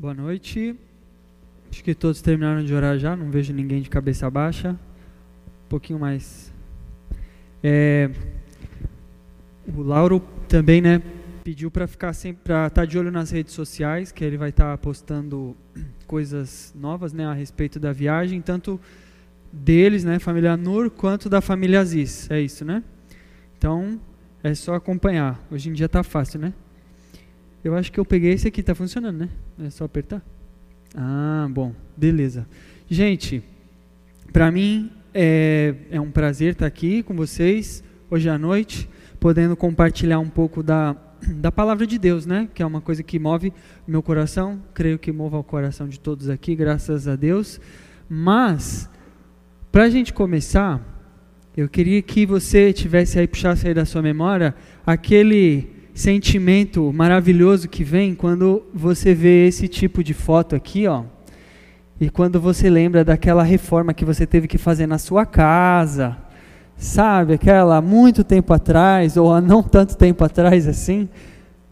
Boa noite. Acho que todos terminaram de orar já, não vejo ninguém de cabeça baixa. Um pouquinho mais. É, o Lauro também, né, pediu para ficar sempre para estar tá de olho nas redes sociais, que ele vai estar tá postando coisas novas, né, a respeito da viagem, tanto deles, né, família Nur, quanto da família Aziz. É isso, né? Então, é só acompanhar. Hoje em dia tá fácil, né? Eu acho que eu peguei esse aqui, tá funcionando, né? É só apertar. Ah, bom, beleza. Gente, para mim é, é um prazer estar aqui com vocês hoje à noite, podendo compartilhar um pouco da, da palavra de Deus, né? Que é uma coisa que move meu coração, creio que mova o coração de todos aqui, graças a Deus. Mas, para a gente começar, eu queria que você tivesse aí, puxasse aí da sua memória, aquele sentimento maravilhoso que vem quando você vê esse tipo de foto aqui, ó. E quando você lembra daquela reforma que você teve que fazer na sua casa, sabe, aquela muito tempo atrás ou há não tanto tempo atrás assim.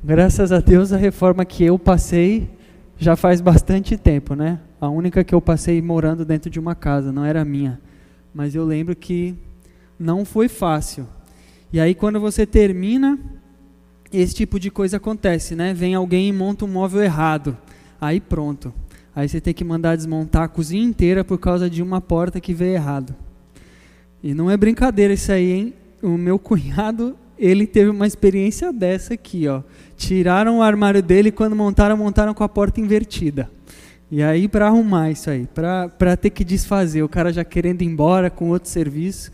Graças a Deus a reforma que eu passei já faz bastante tempo, né? A única que eu passei morando dentro de uma casa, não era minha. Mas eu lembro que não foi fácil. E aí quando você termina esse tipo de coisa acontece, né? Vem alguém e monta um móvel errado. Aí pronto. Aí você tem que mandar desmontar a cozinha inteira por causa de uma porta que veio errado. E não é brincadeira isso aí, hein? O meu cunhado, ele teve uma experiência dessa aqui, ó. Tiraram o armário dele quando montaram, montaram com a porta invertida. E aí para arrumar isso aí, para ter que desfazer, o cara já querendo ir embora com outro serviço.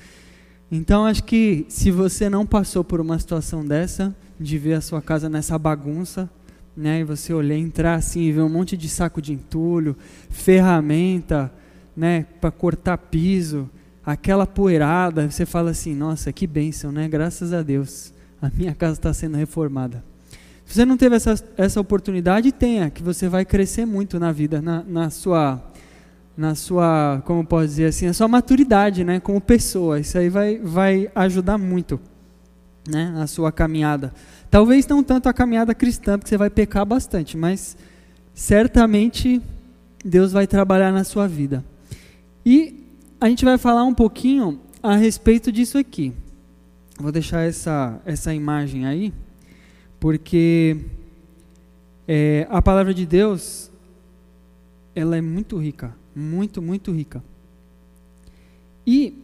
Então acho que se você não passou por uma situação dessa, de ver a sua casa nessa bagunça, né? E você olhar, entrar assim e ver um monte de saco de entulho, ferramenta, né? Para cortar piso, aquela poeirada, você fala assim, nossa, que bênção, né? Graças a Deus, a minha casa está sendo reformada. Se você não teve essa, essa oportunidade, tenha, que você vai crescer muito na vida, na, na sua, na sua, como posso dizer assim, a sua maturidade, né? Como pessoa. Isso aí vai, vai ajudar muito né, a sua caminhada. Talvez não tanto a caminhada cristã, porque você vai pecar bastante, mas certamente Deus vai trabalhar na sua vida. E a gente vai falar um pouquinho a respeito disso aqui. Vou deixar essa, essa imagem aí, porque é, a palavra de Deus ela é muito rica, muito, muito rica. E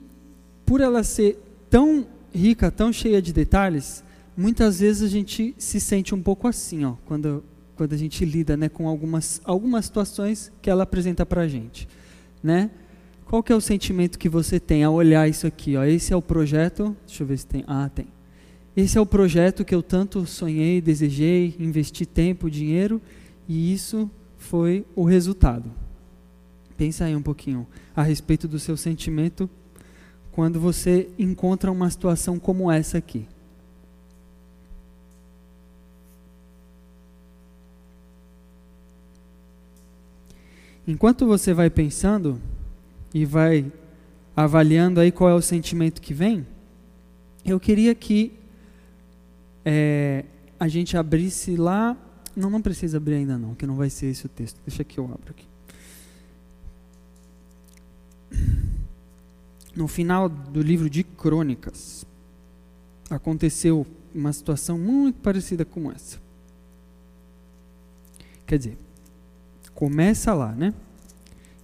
por ela ser tão rica, tão cheia de detalhes, muitas vezes a gente se sente um pouco assim, ó, quando, quando a gente lida né, com algumas, algumas situações que ela apresenta para a gente. Né? Qual que é o sentimento que você tem ao olhar isso aqui? Ó? Esse é o projeto. Deixa eu ver se tem. Ah, tem. Esse é o projeto que eu tanto sonhei, desejei, investi tempo, dinheiro, e isso foi o resultado. Pensa aí um pouquinho a respeito do seu sentimento quando você encontra uma situação como essa aqui. Enquanto você vai pensando e vai avaliando aí qual é o sentimento que vem, eu queria que é, a gente abrisse lá. Não, não precisa abrir ainda não, que não vai ser esse o texto. Deixa que eu abro aqui. No final do livro de Crônicas, aconteceu uma situação muito parecida com essa. Quer dizer, começa lá, né?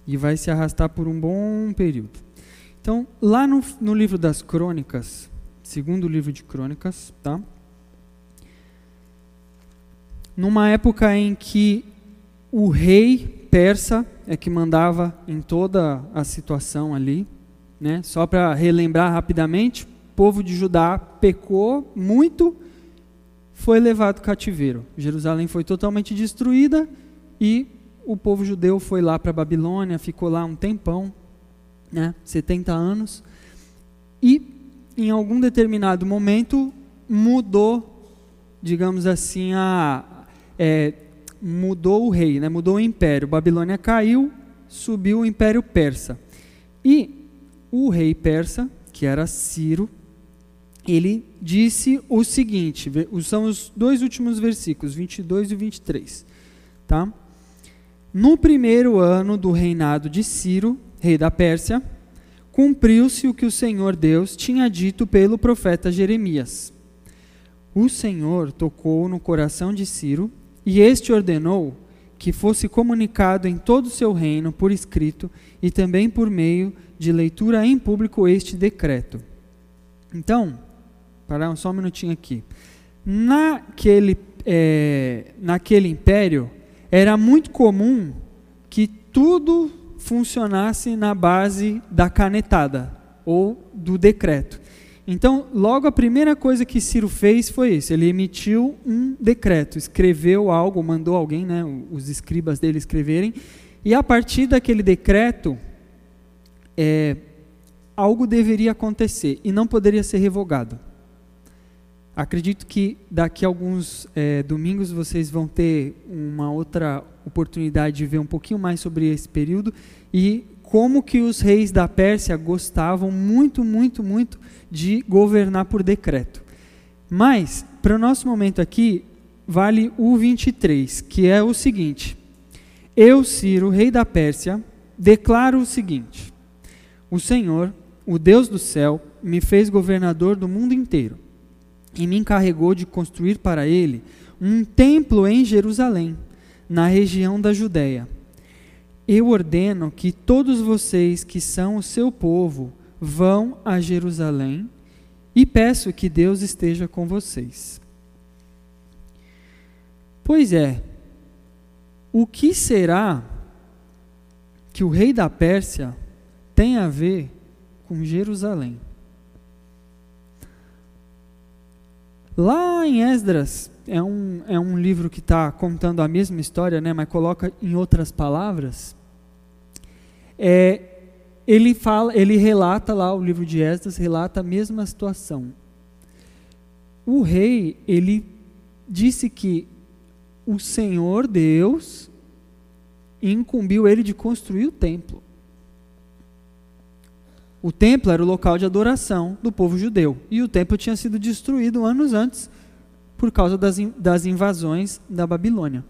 E vai se arrastar por um bom período. Então, lá no, no livro das Crônicas, segundo livro de Crônicas, tá? Numa época em que o rei persa é que mandava em toda a situação ali, né? Só para relembrar rapidamente, o povo de Judá pecou muito, foi levado cativeiro. Jerusalém foi totalmente destruída e o povo judeu foi lá para Babilônia, ficou lá um tempão, né? 70 anos. E em algum determinado momento mudou, digamos assim, a, é, mudou o rei, né? mudou o império. Babilônia caiu, subiu o império persa. E o rei persa, que era Ciro, ele disse o seguinte, são os dois últimos versículos, 22 e 23, tá? No primeiro ano do reinado de Ciro, rei da Pérsia, cumpriu-se o que o Senhor Deus tinha dito pelo profeta Jeremias. O Senhor tocou no coração de Ciro, e este ordenou que fosse comunicado em todo o seu reino por escrito e também por meio de leitura em público este decreto. Então, parar só um minutinho aqui. Naquele, é, naquele império, era muito comum que tudo funcionasse na base da canetada ou do decreto. Então, logo a primeira coisa que Ciro fez foi isso: ele emitiu um decreto, escreveu algo, mandou alguém, né, os escribas dele escreverem, e a partir daquele decreto, é, algo deveria acontecer e não poderia ser revogado. Acredito que daqui a alguns é, domingos vocês vão ter uma outra oportunidade de ver um pouquinho mais sobre esse período e como que os reis da Pérsia gostavam muito, muito, muito de governar por decreto. Mas, para o nosso momento aqui, vale o 23, que é o seguinte: Eu, Ciro, rei da Pérsia, declaro o seguinte: O Senhor, o Deus do céu, me fez governador do mundo inteiro e me encarregou de construir para ele um templo em Jerusalém, na região da Judéia eu ordeno que todos vocês que são o seu povo vão a Jerusalém e peço que Deus esteja com vocês. Pois é, o que será que o rei da Pérsia tem a ver com Jerusalém? Lá em Esdras, é um, é um livro que está contando a mesma história, né, mas coloca em outras palavras é, ele fala, ele relata lá o livro de Esdras relata a mesma situação. O rei ele disse que o Senhor Deus incumbiu ele de construir o templo. O templo era o local de adoração do povo judeu e o templo tinha sido destruído anos antes por causa das, das invasões da Babilônia.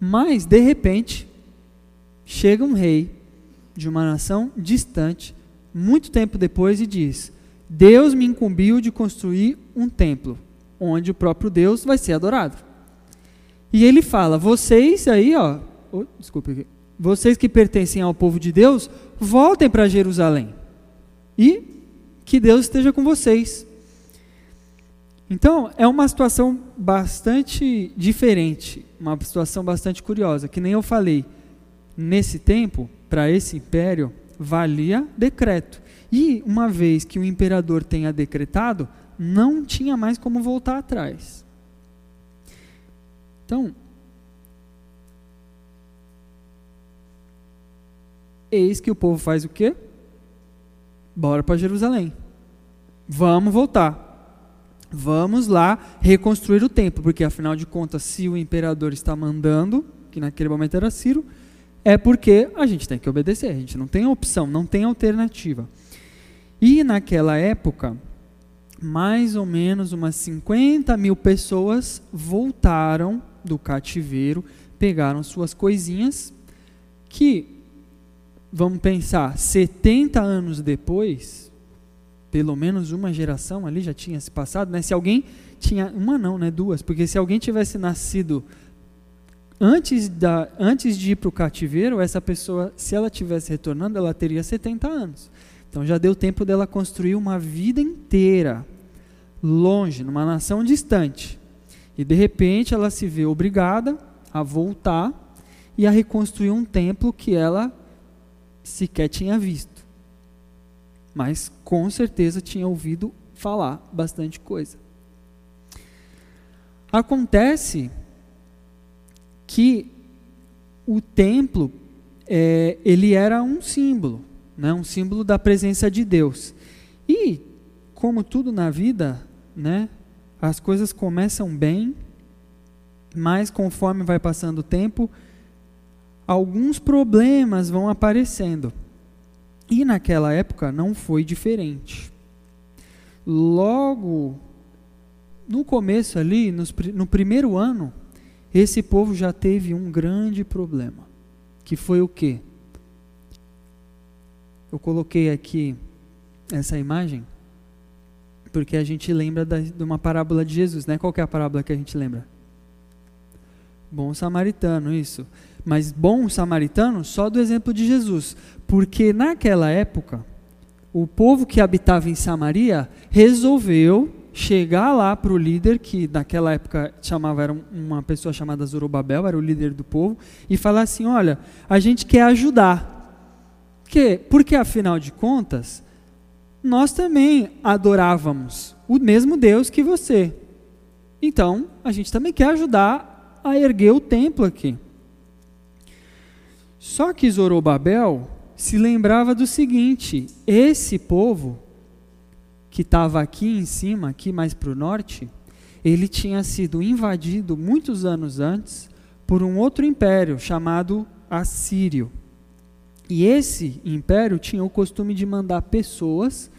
Mas, de repente, chega um rei de uma nação distante, muito tempo depois, e diz: Deus me incumbiu de construir um templo, onde o próprio Deus vai ser adorado. E ele fala: vocês aí, ó, oh, desculpe, vocês que pertencem ao povo de Deus, voltem para Jerusalém. E que Deus esteja com vocês. Então, é uma situação bastante diferente, uma situação bastante curiosa, que nem eu falei. Nesse tempo, para esse império, valia decreto. E uma vez que o imperador tenha decretado, não tinha mais como voltar atrás. Então, eis que o povo faz o quê? Bora para Jerusalém. Vamos voltar. Vamos lá reconstruir o templo, porque afinal de contas, se o imperador está mandando, que naquele momento era Ciro, é porque a gente tem que obedecer, a gente não tem opção, não tem alternativa. E naquela época, mais ou menos umas 50 mil pessoas voltaram do cativeiro, pegaram suas coisinhas, que, vamos pensar, 70 anos depois, pelo menos uma geração ali já tinha se passado, né? Se alguém tinha, uma não, né? Duas, porque se alguém tivesse nascido antes, da, antes de ir para o cativeiro, essa pessoa, se ela tivesse retornando, ela teria 70 anos. Então já deu tempo dela construir uma vida inteira longe, numa nação distante. E de repente ela se vê obrigada a voltar e a reconstruir um templo que ela sequer tinha visto. Mas com certeza tinha ouvido falar bastante coisa. Acontece que o templo é, ele era um símbolo, né, um símbolo da presença de Deus. E como tudo na vida, né, as coisas começam bem, mas conforme vai passando o tempo, alguns problemas vão aparecendo. E naquela época não foi diferente. Logo no começo ali, no primeiro ano, esse povo já teve um grande problema, que foi o quê? Eu coloquei aqui essa imagem porque a gente lembra da, de uma parábola de Jesus, né? Qual é a parábola que a gente lembra? Bom samaritano, isso. Mas bom samaritano só do exemplo de Jesus, porque naquela época o povo que habitava em Samaria resolveu chegar lá para o líder, que naquela época chamava era uma pessoa chamada Zorobabel, era o líder do povo, e falar assim: olha, a gente quer ajudar. Que, porque afinal de contas, nós também adorávamos o mesmo Deus que você. Então, a gente também quer ajudar a erguer o templo aqui. Só que Zorobabel se lembrava do seguinte: esse povo que estava aqui em cima, aqui mais para o norte, ele tinha sido invadido muitos anos antes por um outro império chamado Assírio. E esse império tinha o costume de mandar pessoas,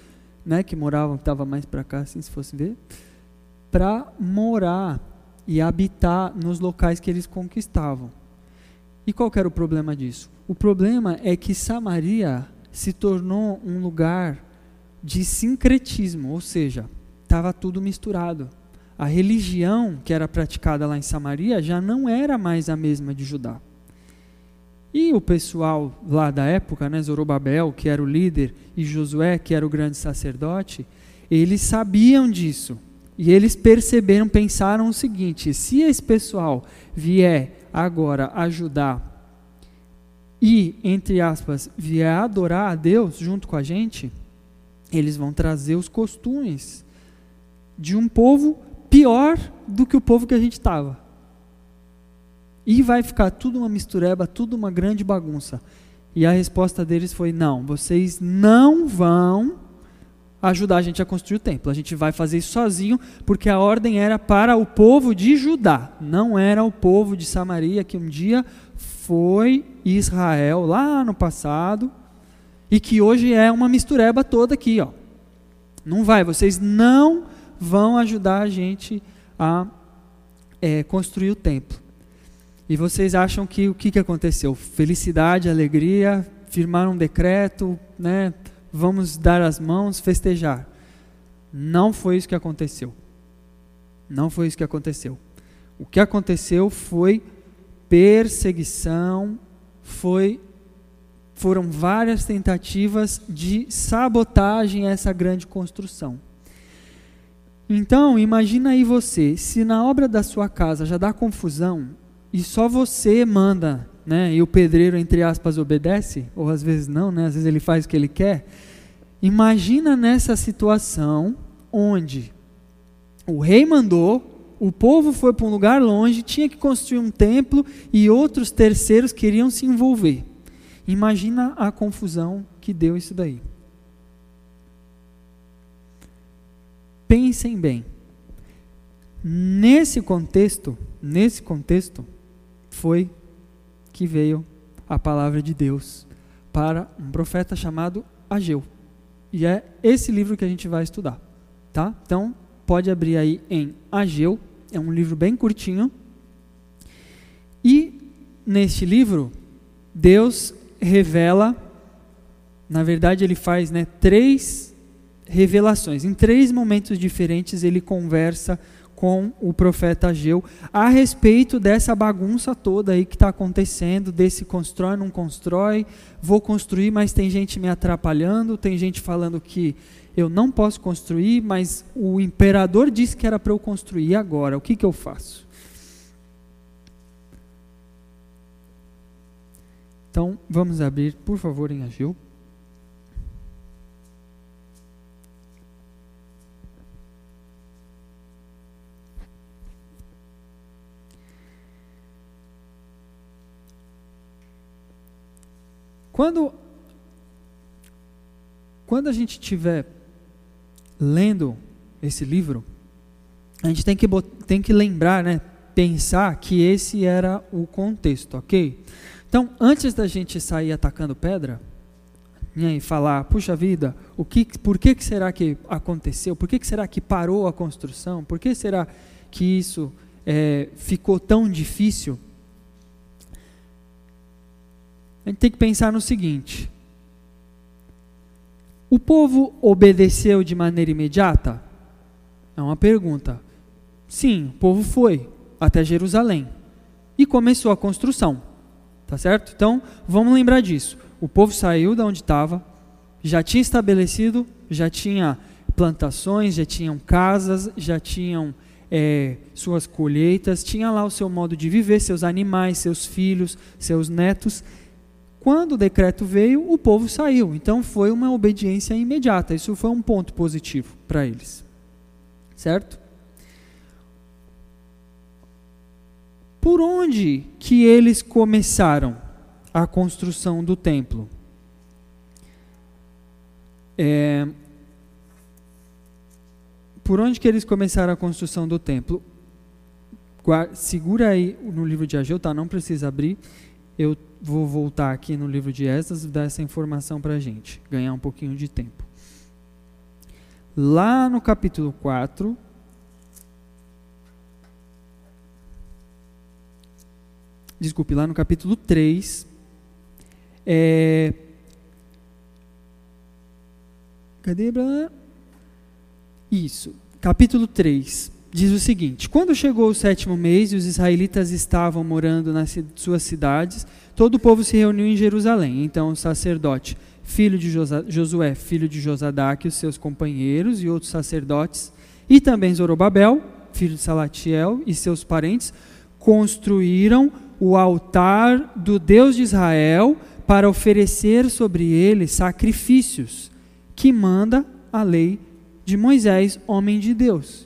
né, que moravam, que estava mais para cá, assim, se fosse ver, para morar e habitar nos locais que eles conquistavam. E qual era o problema disso? O problema é que Samaria se tornou um lugar de sincretismo, ou seja, estava tudo misturado. A religião que era praticada lá em Samaria já não era mais a mesma de Judá. E o pessoal lá da época, né, Zorobabel, que era o líder, e Josué, que era o grande sacerdote, eles sabiam disso. E eles perceberam, pensaram o seguinte: se esse pessoal vier agora ajudar e, entre aspas, vier adorar a Deus junto com a gente, eles vão trazer os costumes de um povo pior do que o povo que a gente estava. E vai ficar tudo uma mistureba, tudo uma grande bagunça. E a resposta deles foi: não, vocês não vão ajudar a gente a construir o templo. A gente vai fazer isso sozinho, porque a ordem era para o povo de Judá, não era o povo de Samaria que um dia foi Israel lá no passado e que hoje é uma mistureba toda aqui, ó. Não vai, vocês não vão ajudar a gente a é, construir o templo. E vocês acham que o que, que aconteceu? Felicidade, alegria, firmar um decreto, né? Vamos dar as mãos, festejar. Não foi isso que aconteceu. Não foi isso que aconteceu. O que aconteceu foi perseguição, foi foram várias tentativas de sabotagem a essa grande construção. Então, imagina aí você, se na obra da sua casa já dá confusão, e só você manda, né, e o pedreiro, entre aspas, obedece, ou às vezes não, né, às vezes ele faz o que ele quer. Imagina nessa situação onde o rei mandou, o povo foi para um lugar longe, tinha que construir um templo e outros terceiros queriam se envolver. Imagina a confusão que deu isso daí. Pensem bem. Nesse contexto, nesse contexto, foi que veio a palavra de Deus para um profeta chamado Ageu. E é esse livro que a gente vai estudar, tá? Então, pode abrir aí em Ageu, é um livro bem curtinho. E neste livro, Deus revela, na verdade, ele faz né, três revelações. Em três momentos diferentes, ele conversa com o profeta Ageu a respeito dessa bagunça toda aí que está acontecendo, desse constrói, não constrói, vou construir, mas tem gente me atrapalhando, tem gente falando que eu não posso construir, mas o imperador disse que era para eu construir agora, o que, que eu faço? Então, vamos abrir, por favor, em Ageu. Quando, quando a gente estiver lendo esse livro, a gente tem que, tem que lembrar, né, pensar que esse era o contexto, ok? Então, antes da gente sair atacando pedra, né, e falar, puxa vida, o que, por que, que será que aconteceu? Por que, que será que parou a construção? Por que será que isso é, ficou tão difícil? A gente tem que pensar no seguinte: o povo obedeceu de maneira imediata? É uma pergunta. Sim, o povo foi até Jerusalém e começou a construção. Tá certo? Então, vamos lembrar disso. O povo saiu da onde estava, já tinha estabelecido, já tinha plantações, já tinham casas, já tinham é, suas colheitas, tinha lá o seu modo de viver, seus animais, seus filhos, seus netos. Quando o decreto veio, o povo saiu. Então foi uma obediência imediata. Isso foi um ponto positivo para eles. Certo? Por onde que eles começaram a construção do templo? É, por onde que eles começaram a construção do templo? Segura aí no livro de Ageu, tá? Não precisa abrir. Eu vou voltar aqui no livro de Esdras e dar essa informação para a gente, ganhar um pouquinho de tempo. Lá no capítulo 4, desculpe, lá no capítulo 3, é, cadê? Isso, capítulo 3, diz o seguinte: Quando chegou o sétimo mês e os israelitas estavam morando nas suas cidades, todo o povo se reuniu em Jerusalém. Então o sacerdote, filho de Josué, filho de Josadaque, os seus companheiros e outros sacerdotes, e também Zorobabel, filho de Salatiel, e seus parentes, construíram o altar do Deus de Israel para oferecer sobre ele sacrifícios, que manda a lei de Moisés, homem de Deus.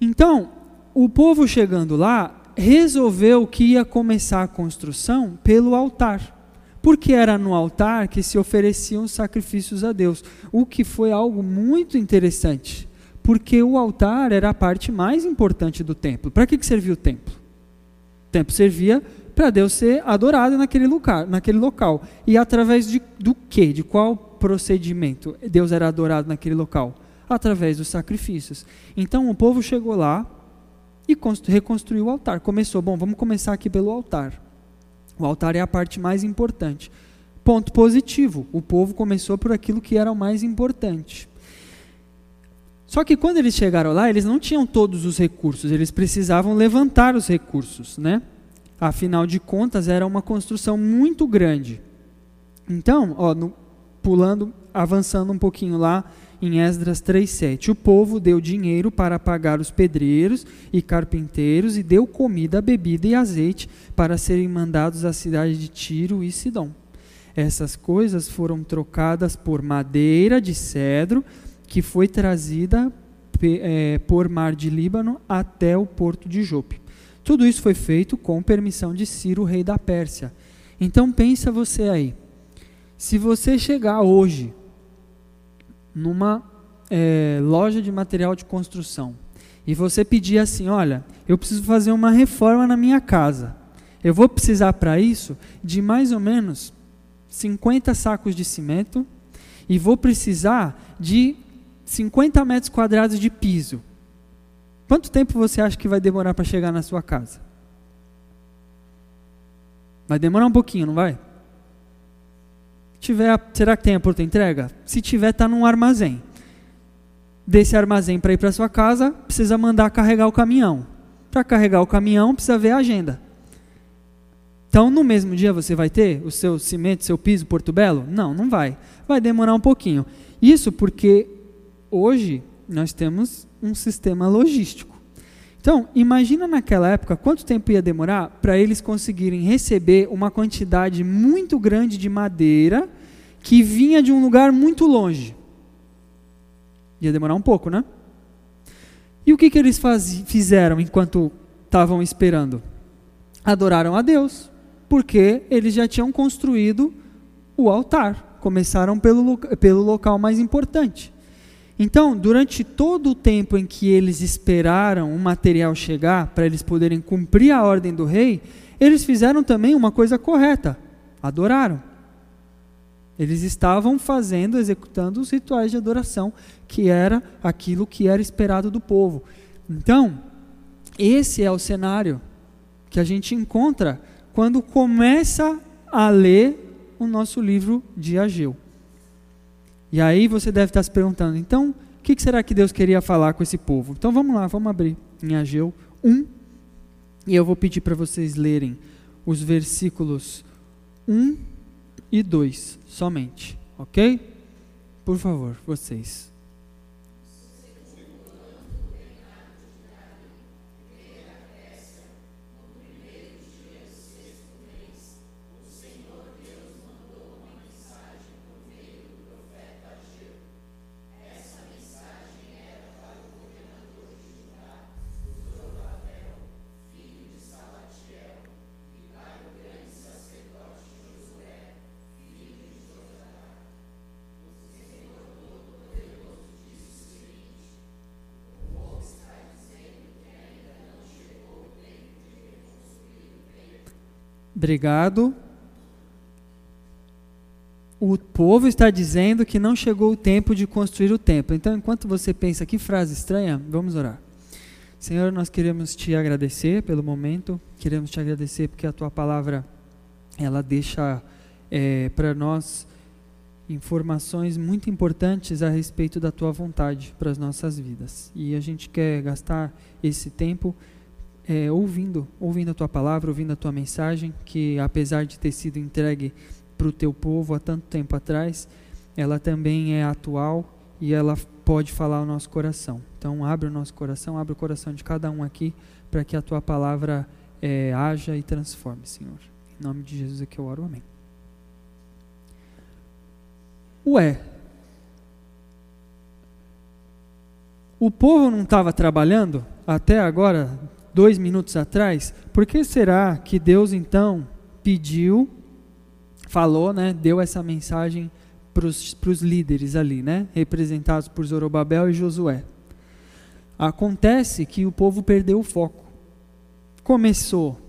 Então, o povo chegando lá resolveu que ia começar a construção pelo altar. Porque era no altar que se ofereciam sacrifícios a Deus, o que foi algo muito interessante, porque o altar era a parte mais importante do templo. Para que, que servia o templo? O templo servia para Deus ser adorado naquele lugar, naquele local. E através de, do que? De qual procedimento Deus era adorado naquele local? Através dos sacrifícios. Então o povo chegou lá e reconstruiu o altar. Começou, bom, vamos começar aqui pelo altar. O altar é a parte mais importante. Ponto positivo: o povo começou por aquilo que era o mais importante. Só que quando eles chegaram lá, eles não tinham todos os recursos, eles precisavam levantar os recursos, né? Afinal de contas, era uma construção muito grande. Então, ó, no, pulando, avançando um pouquinho lá em Esdras 3:7, o povo deu dinheiro para pagar os pedreiros e carpinteiros e deu comida, bebida e azeite para serem mandados à cidade de Tiro e Sidom. Essas coisas foram trocadas por madeira de cedro que foi trazida é, por mar de Líbano até o porto de Jope. Tudo isso foi feito com permissão de Ciro, rei da Pérsia. Então pensa você aí, se você chegar hoje numa é, loja de material de construção e você pedir assim, olha, eu preciso fazer uma reforma na minha casa, eu vou precisar para isso de mais ou menos 50 sacos de cimento e vou precisar de 50 metros quadrados de piso. Quanto tempo você acha que vai demorar para chegar na sua casa? Vai demorar um pouquinho, não vai? Tiver, será que tem a porta entrega? Se tiver, está num armazém. Desse armazém para ir para sua casa, precisa mandar carregar o caminhão. Para carregar o caminhão, precisa ver a agenda. Então, no mesmo dia você vai ter o seu cimento, seu piso Porto Belo? Não, não vai. Vai demorar um pouquinho. Isso porque hoje nós temos um sistema logístico. Então, imagina naquela época quanto tempo ia demorar para eles conseguirem receber uma quantidade muito grande de madeira que vinha de um lugar muito longe. Ia demorar um pouco, né? E o que, que eles faz, fizeram enquanto estavam esperando? Adoraram a Deus, porque eles já tinham construído o altar. Começaram pelo, pelo local mais importante. Então, durante todo o tempo em que eles esperaram o material chegar para eles poderem cumprir a ordem do rei, eles fizeram também uma coisa correta: adoraram. Eles estavam fazendo, executando os rituais de adoração, que era aquilo que era esperado do povo. Então, esse é o cenário que a gente encontra quando começa a ler o nosso livro de Ageu. E aí você deve estar se perguntando, então, o que será que Deus queria falar com esse povo? Então vamos lá, vamos abrir em Ageu 1, e eu vou pedir para vocês lerem os versículos 1 e 2 somente, ok? Por favor, vocês. Obrigado. O povo está dizendo que não chegou o tempo de construir o templo. Então, enquanto você pensa que frase estranha, vamos orar. Senhor, nós queremos te agradecer pelo momento, queremos te agradecer porque a tua palavra ela deixa é, para nós informações muito importantes a respeito da tua vontade para as nossas vidas. E a gente quer gastar esse tempo é, ouvindo, ouvindo a tua palavra, ouvindo a tua mensagem, que apesar de ter sido entregue para o teu povo há tanto tempo atrás, ela também é atual e ela pode falar ao nosso coração. Então, abre o nosso coração, abre o coração de cada um aqui, para que a tua palavra é, haja e transforme, Senhor. Em nome de Jesus é que eu oro, amém. Ué, o povo não estava trabalhando até agora, dois minutos atrás, por que será que Deus então pediu, falou, né, deu essa mensagem para os líderes ali, né, representados por Zorobabel e Josué? Acontece que o povo perdeu o foco. Começou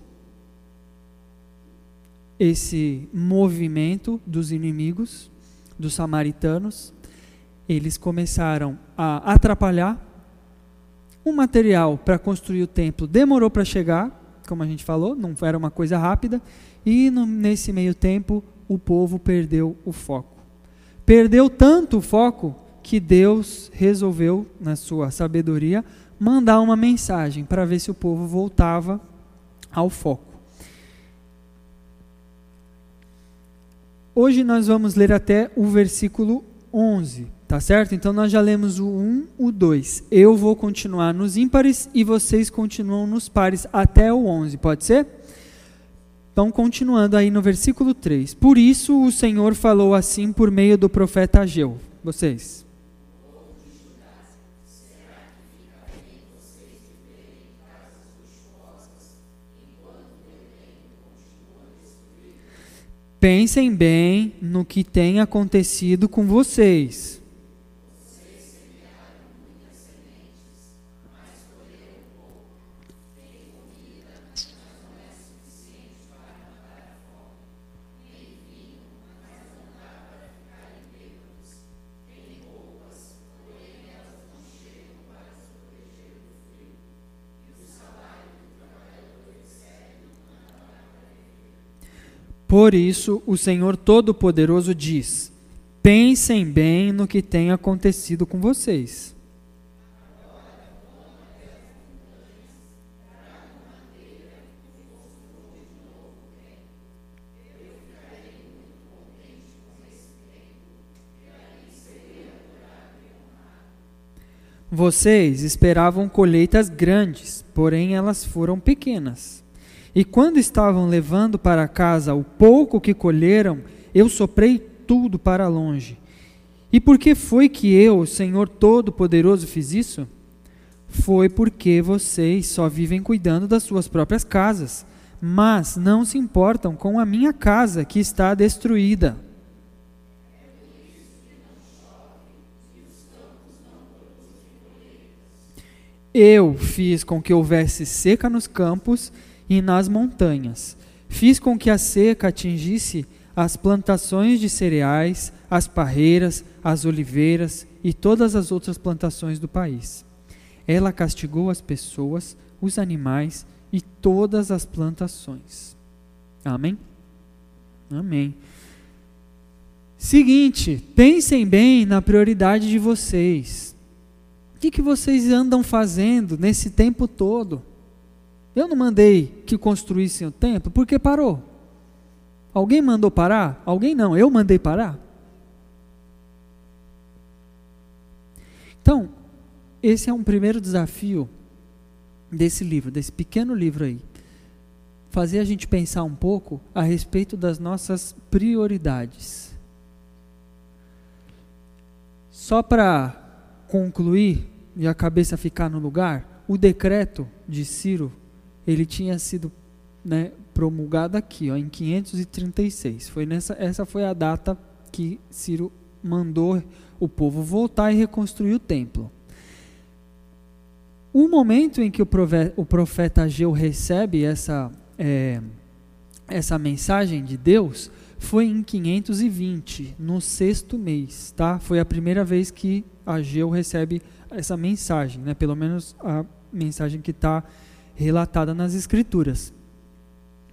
esse movimento dos inimigos, dos samaritanos, eles começaram a atrapalhar o material para construir o templo demorou para chegar, como a gente falou, não era uma coisa rápida, e no, nesse meio tempo o povo perdeu o foco. Perdeu tanto o foco que Deus resolveu, na sua sabedoria, mandar uma mensagem para ver se o povo voltava ao foco. Hoje nós vamos ler até o versículo 11. Tá certo? Então nós já lemos o 1, o 2. Eu vou continuar nos ímpares e vocês continuam nos pares até o 11, pode ser? Então, continuando aí no versículo 3. Por isso o Senhor falou assim por meio do profeta Ageu. Vocês. Pensem bem no que tem acontecido com vocês. Por isso, o Senhor Todo-Poderoso diz: pensem bem no que tem acontecido com vocês. Vocês esperavam colheitas grandes, porém elas foram pequenas. E quando estavam levando para casa o pouco que colheram, eu soprei tudo para longe. E por que foi que eu, Senhor Todo-Poderoso, fiz isso? Foi porque vocês só vivem cuidando das suas próprias casas, mas não se importam com a minha casa que está destruída. Eu fiz com que houvesse seca nos campos e nas montanhas. Fiz com que a seca atingisse as plantações de cereais, as parreiras, as oliveiras e todas as outras plantações do país. ela castigou as pessoas, os animais e todas as plantações. Amém? Amém. Seguinte, pensem bem na prioridade de vocês. O que, que vocês andam fazendo nesse tempo todo? Eu não mandei que construíssem o templo, porque parou. Alguém mandou parar? Alguém não, eu mandei parar. Então, esse é um primeiro desafio desse livro, desse pequeno livro aí. Fazer a gente pensar um pouco a respeito das nossas prioridades. Só para concluir e a cabeça ficar no lugar, o decreto de Ciro, ele tinha sido né, promulgado aqui, ó, em 536. Foi nessa, essa foi a data que Ciro mandou o povo voltar e reconstruir o templo. O momento em que o profeta, Ageu recebe essa, é, essa mensagem de Deus foi em 520, no sexto mês, tá? Foi a primeira vez que Ageu recebe essa mensagem, né? Pelo menos a mensagem que está relatada nas Escrituras.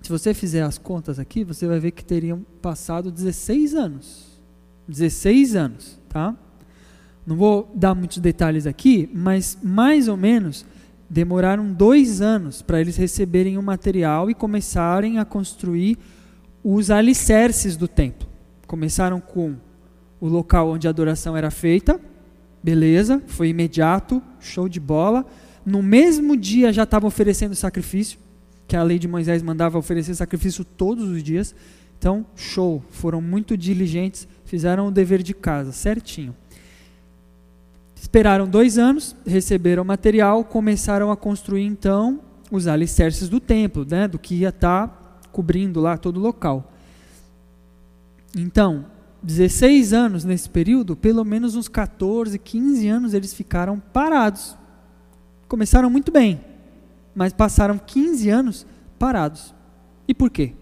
Se você fizer as contas aqui, você vai ver que teriam passado 16 anos. 16 anos, tá? Não vou dar muitos detalhes aqui, mas mais ou menos demoraram dois anos para eles receberem o material e começarem a construir os alicerces do templo. Começaram com o local onde a adoração era feita, beleza, foi imediato, show de bola. No mesmo dia já estavam oferecendo sacrifício, que a lei de Moisés mandava oferecer sacrifício todos os dias. Então, show, foram muito diligentes, fizeram o dever de casa certinho. Esperaram dois anos, receberam o material, começaram a construir então os alicerces do templo, né, do que ia estar tá cobrindo lá todo o local. Então, 16 anos nesse período, pelo menos uns 14, 15 anos eles ficaram parados. Começaram muito bem, mas passaram 15 anos parados. E por quê?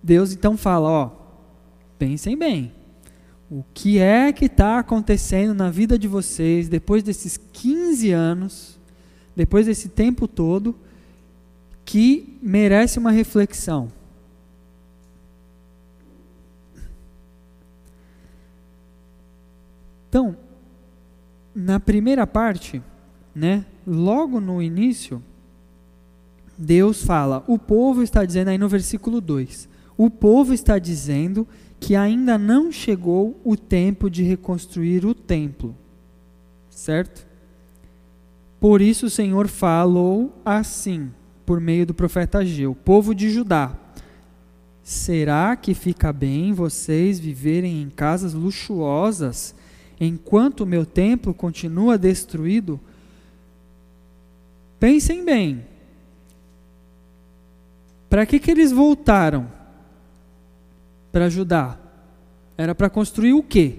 Deus então fala, ó, pensem bem. O que é que está acontecendo na vida de vocês depois desses 15 anos, depois desse tempo todo, que merece uma reflexão? Então, na primeira parte, né, logo no início, Deus fala, o povo está dizendo aí no versículo 2: o povo está dizendo que ainda não chegou o tempo de reconstruir o templo. Certo? Por isso o Senhor falou assim, por meio do profeta Ageu: Povo de Judá, será que fica bem vocês viverem em casas luxuosas enquanto o meu templo continua destruído? Pensem bem. Para que, que eles voltaram? para ajudar? Era para construir o quê?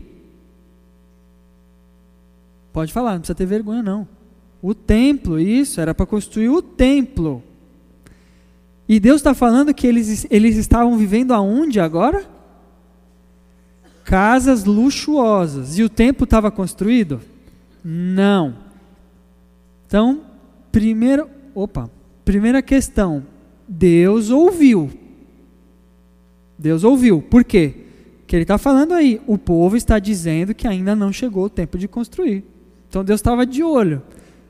Pode falar, não precisa ter vergonha não. O templo, isso, era para construir o templo. E Deus está falando que eles, eles estavam vivendo aonde agora? Casas luxuosas. E o templo estava construído? Não. Então, primeiro, opa, primeira questão, Deus ouviu. Deus ouviu. Por quê? Que ele está falando aí, o povo está dizendo que ainda não chegou o tempo de construir. Então Deus estava de olho.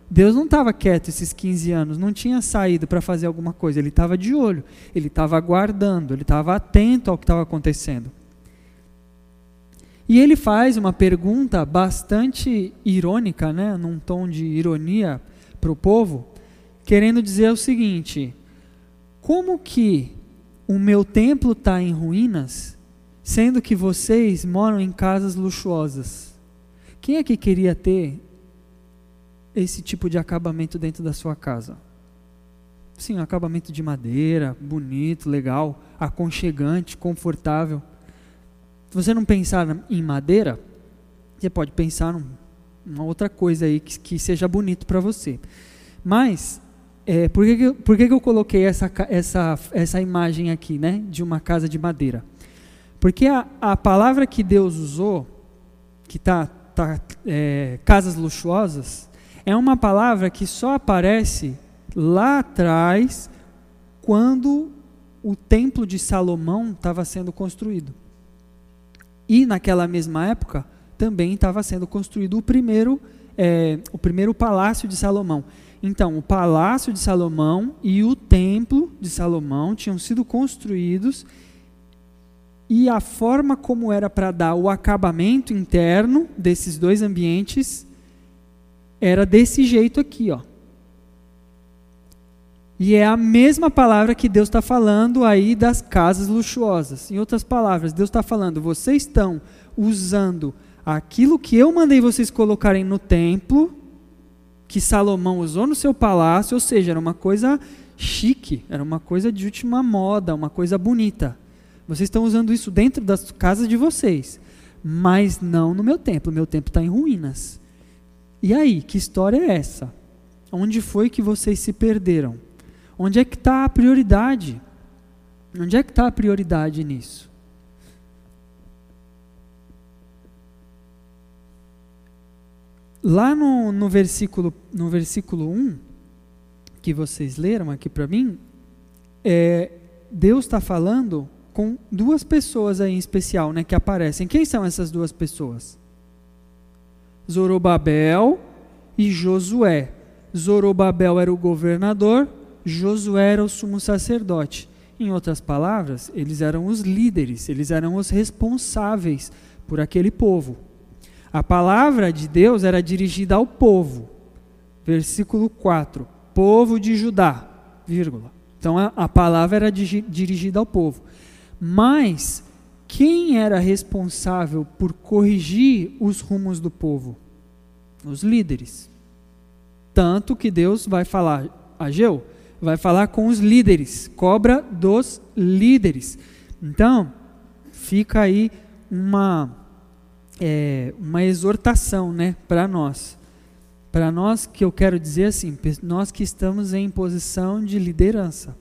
Deus não estava quieto esses 15 anos, não tinha saído para fazer alguma coisa, ele estava de olho, ele estava aguardando, ele estava atento ao que estava acontecendo. E ele faz uma pergunta bastante irônica, né, num tom de ironia para o povo, querendo dizer o seguinte: como que o meu templo está em ruínas, sendo que vocês moram em casas luxuosas. Quem é que queria ter esse tipo de acabamento dentro da sua casa? Sim, um acabamento de madeira, bonito, legal, aconchegante, confortável. Se você não pensar em madeira, você pode pensar em uma outra coisa aí que, que seja bonito para você. Mas é, por que, que, por que, eu coloquei essa, essa, essa imagem aqui, né, de uma casa de madeira? Porque a, a palavra que Deus usou, que está tá, é, casas luxuosas, é uma palavra que só aparece lá atrás, quando o templo de Salomão estava sendo construído. E naquela mesma época também estava sendo construído o primeiro, é, o primeiro palácio de Salomão. Então, o palácio de Salomão e o templo de Salomão tinham sido construídos e a forma como era para dar o acabamento interno desses dois ambientes era desse jeito aqui, ó. E é a mesma palavra que Deus está falando aí das casas luxuosas. Em outras palavras, Deus está falando: vocês estão usando aquilo que eu mandei vocês colocarem no templo, que Salomão usou no seu palácio, ou seja, era uma coisa chique, era uma coisa de última moda, uma coisa bonita. Vocês estão usando isso dentro das casas de vocês, mas não no meu templo. Meu templo está em ruínas. E aí, que história é essa? Onde foi que vocês se perderam? Onde é que está a prioridade? Onde é que está a prioridade nisso? Lá no, no, versículo, no versículo 1, que vocês leram aqui para mim, é, Deus está falando com duas pessoas aí em especial, né, que aparecem. Quem são essas duas pessoas? Zorobabel e Josué. Zorobabel era o governador, Josué era o sumo sacerdote. Em outras palavras, eles eram os líderes, eles eram os responsáveis por aquele povo. A palavra de Deus era dirigida ao povo. Versículo 4: Povo de Judá, vírgula. Então a, a palavra era dirigida ao povo. Mas quem era responsável por corrigir os rumos do povo? Os líderes. Tanto que Deus vai falar, Ageu, vai falar com os líderes, cobra dos líderes. Então, fica aí uma, é, uma exortação né, para nós. Para nós, que eu quero dizer assim, nós que estamos em posição de liderança.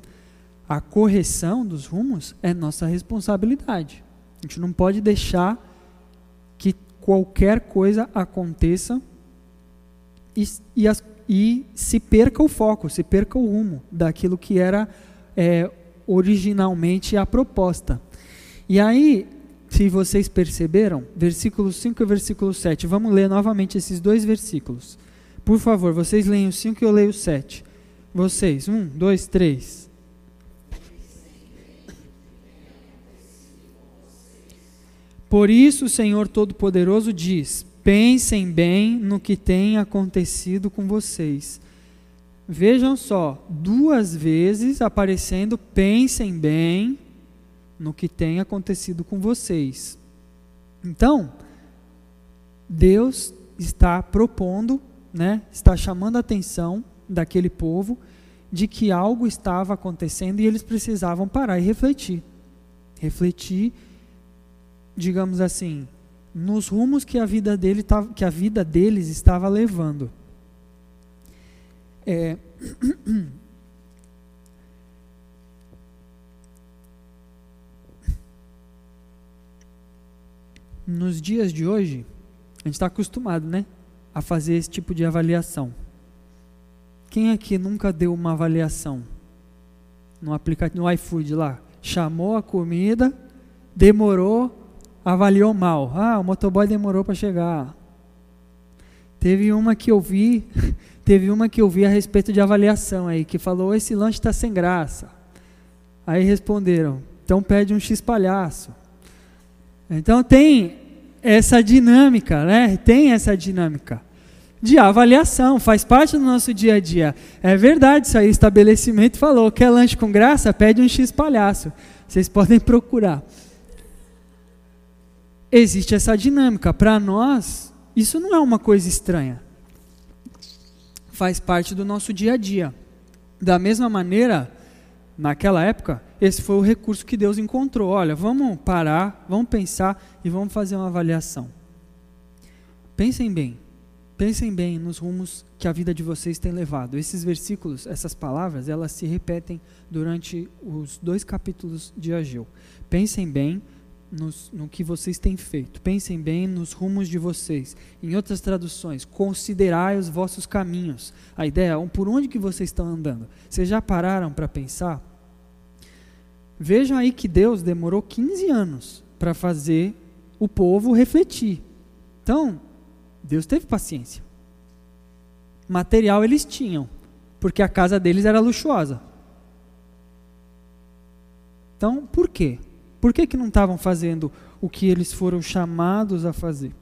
A correção dos rumos é nossa responsabilidade. A gente não pode deixar que qualquer coisa aconteça e, e as, e se perca o foco, se perca o rumo daquilo que era é, originalmente a proposta. E aí, se vocês perceberam, versículo 5 e versículo 7, vamos ler novamente esses dois versículos. Por favor, vocês leem o 5 e eu leio o 7. Vocês, um, dois, três. Por isso o Senhor Todo-Poderoso diz: Pensem bem no que tem acontecido com vocês. Vejam só, duas vezes aparecendo, pensem bem no que tem acontecido com vocês. Então, Deus está propondo, né, está chamando a atenção daquele povo de que algo estava acontecendo e eles precisavam parar e refletir. Refletir, digamos assim, nos rumos que a vida, dele tava, que a vida deles estava levando. É, nos dias de hoje, a gente está acostumado, né, a fazer esse tipo de avaliação. Quem aqui nunca deu uma avaliação no aplicativo, no iFood lá? Chamou a comida, demorou, avaliou mal. Ah, o motoboy demorou para chegar. Teve uma que eu vi, teve uma que eu vi a respeito de avaliação aí, que falou: esse lanche está sem graça. Aí responderam: então pede um X palhaço. Então tem essa dinâmica, né? Tem essa dinâmica de avaliação, faz parte do nosso dia a dia. É verdade, isso aí, o estabelecimento falou: quer lanche com graça? Pede um X palhaço. Vocês podem procurar existe essa dinâmica. Para nós, isso não é uma coisa estranha. Faz parte do nosso dia a dia. Da mesma maneira, naquela época, esse foi o recurso que Deus encontrou. Olha, vamos parar, vamos pensar e vamos fazer uma avaliação. Pensem bem, pensem bem nos rumos que a vida de vocês tem levado. Esses versículos, essas palavras, elas se repetem durante os dois capítulos de Ageu. Pensem bem nos, no que vocês têm feito. Pensem bem nos rumos de vocês. Em outras traduções, considerai os vossos caminhos. A ideia é por onde que vocês estão andando. Vocês já pararam para pensar? Vejam aí que Deus demorou 15 anos para fazer o povo refletir. Então, Deus teve paciência. Material eles tinham, porque a casa deles era luxuosa. Então, por quê? Por que, que não estavam fazendo o que eles foram chamados a fazer?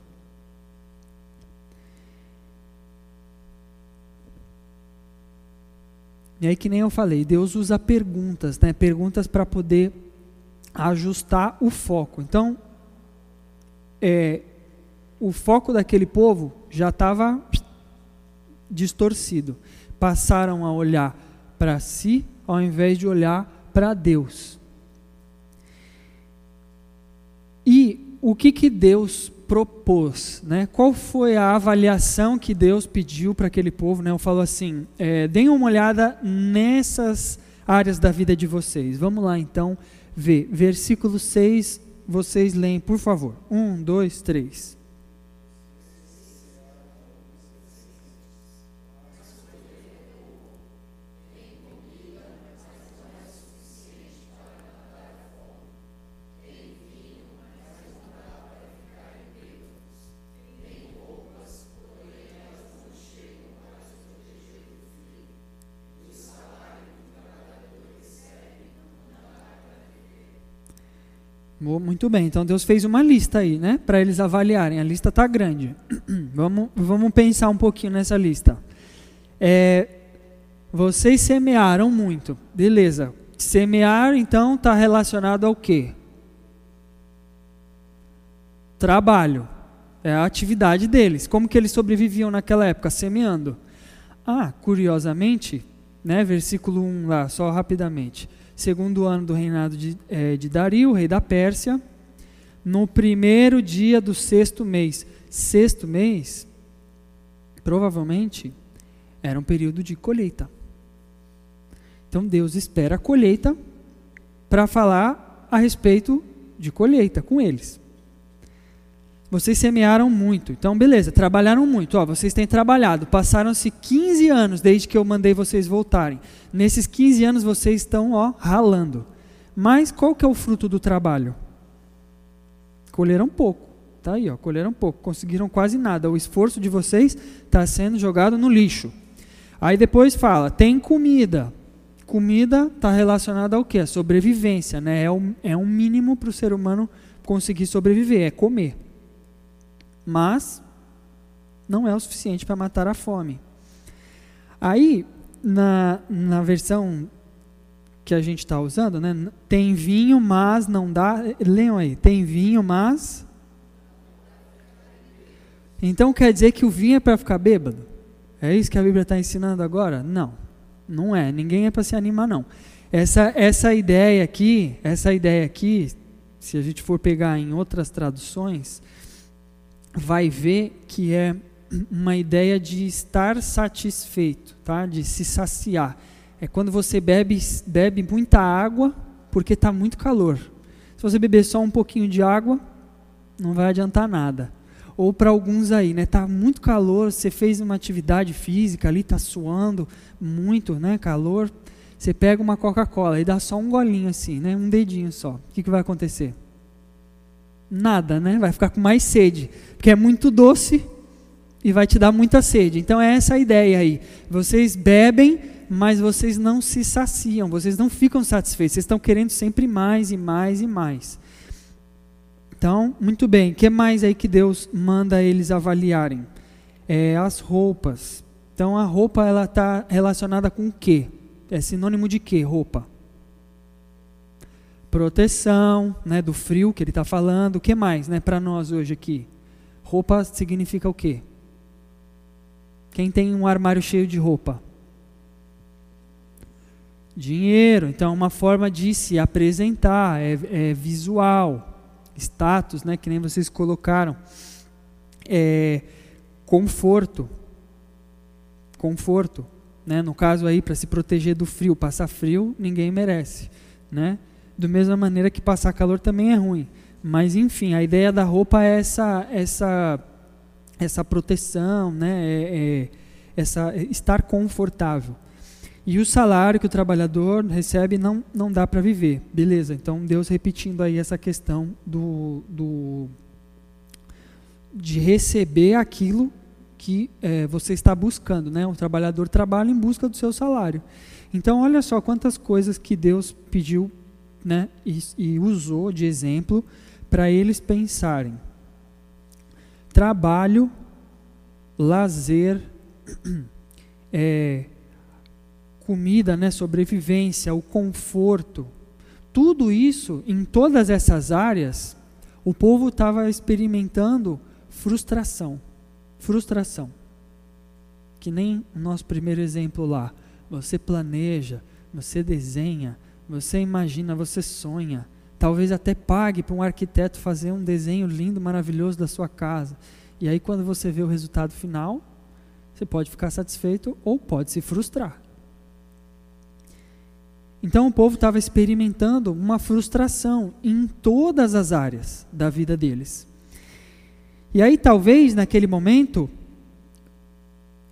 E aí que nem eu falei, Deus usa perguntas, né? Perguntas para poder ajustar o foco. Então, é, o foco daquele povo já estava distorcido. Passaram a olhar para si ao invés de olhar para Deus. E o que, que Deus propôs? Né? Qual foi a avaliação que Deus pediu para aquele povo? Né? Eu falo assim: é, deem uma olhada nessas áreas da vida de vocês. Vamos lá então ver. Versículo 6, vocês leem, por favor. Um, dois, três. Muito bem, então Deus fez uma lista aí, né, para eles avaliarem. A lista está grande. vamos, vamos pensar um pouquinho nessa lista. É, vocês semearam muito, beleza. Semear, então, está relacionado ao quê? Trabalho. É a atividade deles. Como que eles sobreviviam naquela época? Semeando. Ah, curiosamente, né, versículo 1 lá, só rapidamente segundo ano do reinado de, é, de Dario, rei da Pérsia, no primeiro dia do sexto mês. Sexto mês, provavelmente, era um período de colheita. Então Deus espera a colheita para falar a respeito de colheita com eles. Vocês semearam muito. Então, beleza, trabalharam muito. Ó, vocês têm trabalhado. Passaram-se 15 anos desde que eu mandei vocês voltarem. Nesses 15 anos vocês estão, ó, ralando. Mas qual que é o fruto do trabalho? Colheram pouco. Tá aí, ó, colheram pouco. Conseguiram quase nada. O esforço de vocês está sendo jogado no lixo. Aí depois fala, tem comida. Comida está relacionada ao quê? A sobrevivência, né? É um, é um mínimo para o ser humano conseguir sobreviver, é comer mas não é o suficiente para matar a fome. Aí, na, na versão que a gente está usando, né, tem vinho, mas não dá. Leiam aí, tem vinho, mas. Então quer dizer que o vinho é para ficar bêbado? É isso que a Bíblia está ensinando agora? Não, não é. Ninguém é para se animar, não. Essa, essa ideia aqui, essa ideia aqui, se a gente for pegar em outras traduções, vai ver que é uma ideia de estar satisfeito, tá? de se saciar. É quando você bebe, bebe muita água porque está muito calor. Se você beber só um pouquinho de água, não vai adiantar nada. Ou para alguns aí, né? Tá muito calor, você fez uma atividade física ali, está suando muito, né? Calor. Você pega uma Coca-Cola e dá só um golinho assim, né? Um dedinho só. O que, que vai acontecer? Nada, né? Vai ficar com mais sede, porque é muito doce e vai te dar muita sede. Então é essa a ideia aí. Vocês bebem, mas vocês não se saciam, vocês não ficam satisfeitos, vocês estão querendo sempre mais e mais e mais. Então, muito bem. O que mais aí que Deus manda eles avaliarem? É as roupas. Então, a roupa ela está relacionada com o quê? É sinônimo de quê? Roupa proteção, né, do frio que ele está falando. O que mais, né, para nós hoje aqui? Roupa significa o quê? Quem tem um armário cheio de roupa? Dinheiro. Então, uma forma de se apresentar, é, é visual, status, né, que nem vocês colocaram. É, conforto. Conforto. Né? No caso aí, para se proteger do frio, passar frio, ninguém merece. Né? Da mesma maneira que passar calor também é ruim. Mas enfim, a ideia da roupa é essa essa essa proteção, né? É, é essa é estar confortável. E o salário que o trabalhador recebe não, não dá para viver. Beleza, então Deus repetindo aí essa questão do, do de receber aquilo que é, você está buscando. Né? O trabalhador trabalha em busca do seu salário. Então, olha só quantas coisas que Deus pediu né, e, e usou de exemplo para eles pensarem. Trabalho, lazer, é, comida, né, sobrevivência, o conforto, tudo isso, em todas essas áreas, o povo estava experimentando frustração. Frustração. Que nem o nosso primeiro exemplo lá. Você planeja, você desenha, você imagina, você sonha. Talvez até pague para um arquiteto fazer um desenho lindo, maravilhoso da sua casa. E aí, quando você vê o resultado final, você pode ficar satisfeito ou pode se frustrar. Então o povo estava experimentando uma frustração em todas as áreas da vida deles. E aí talvez naquele momento,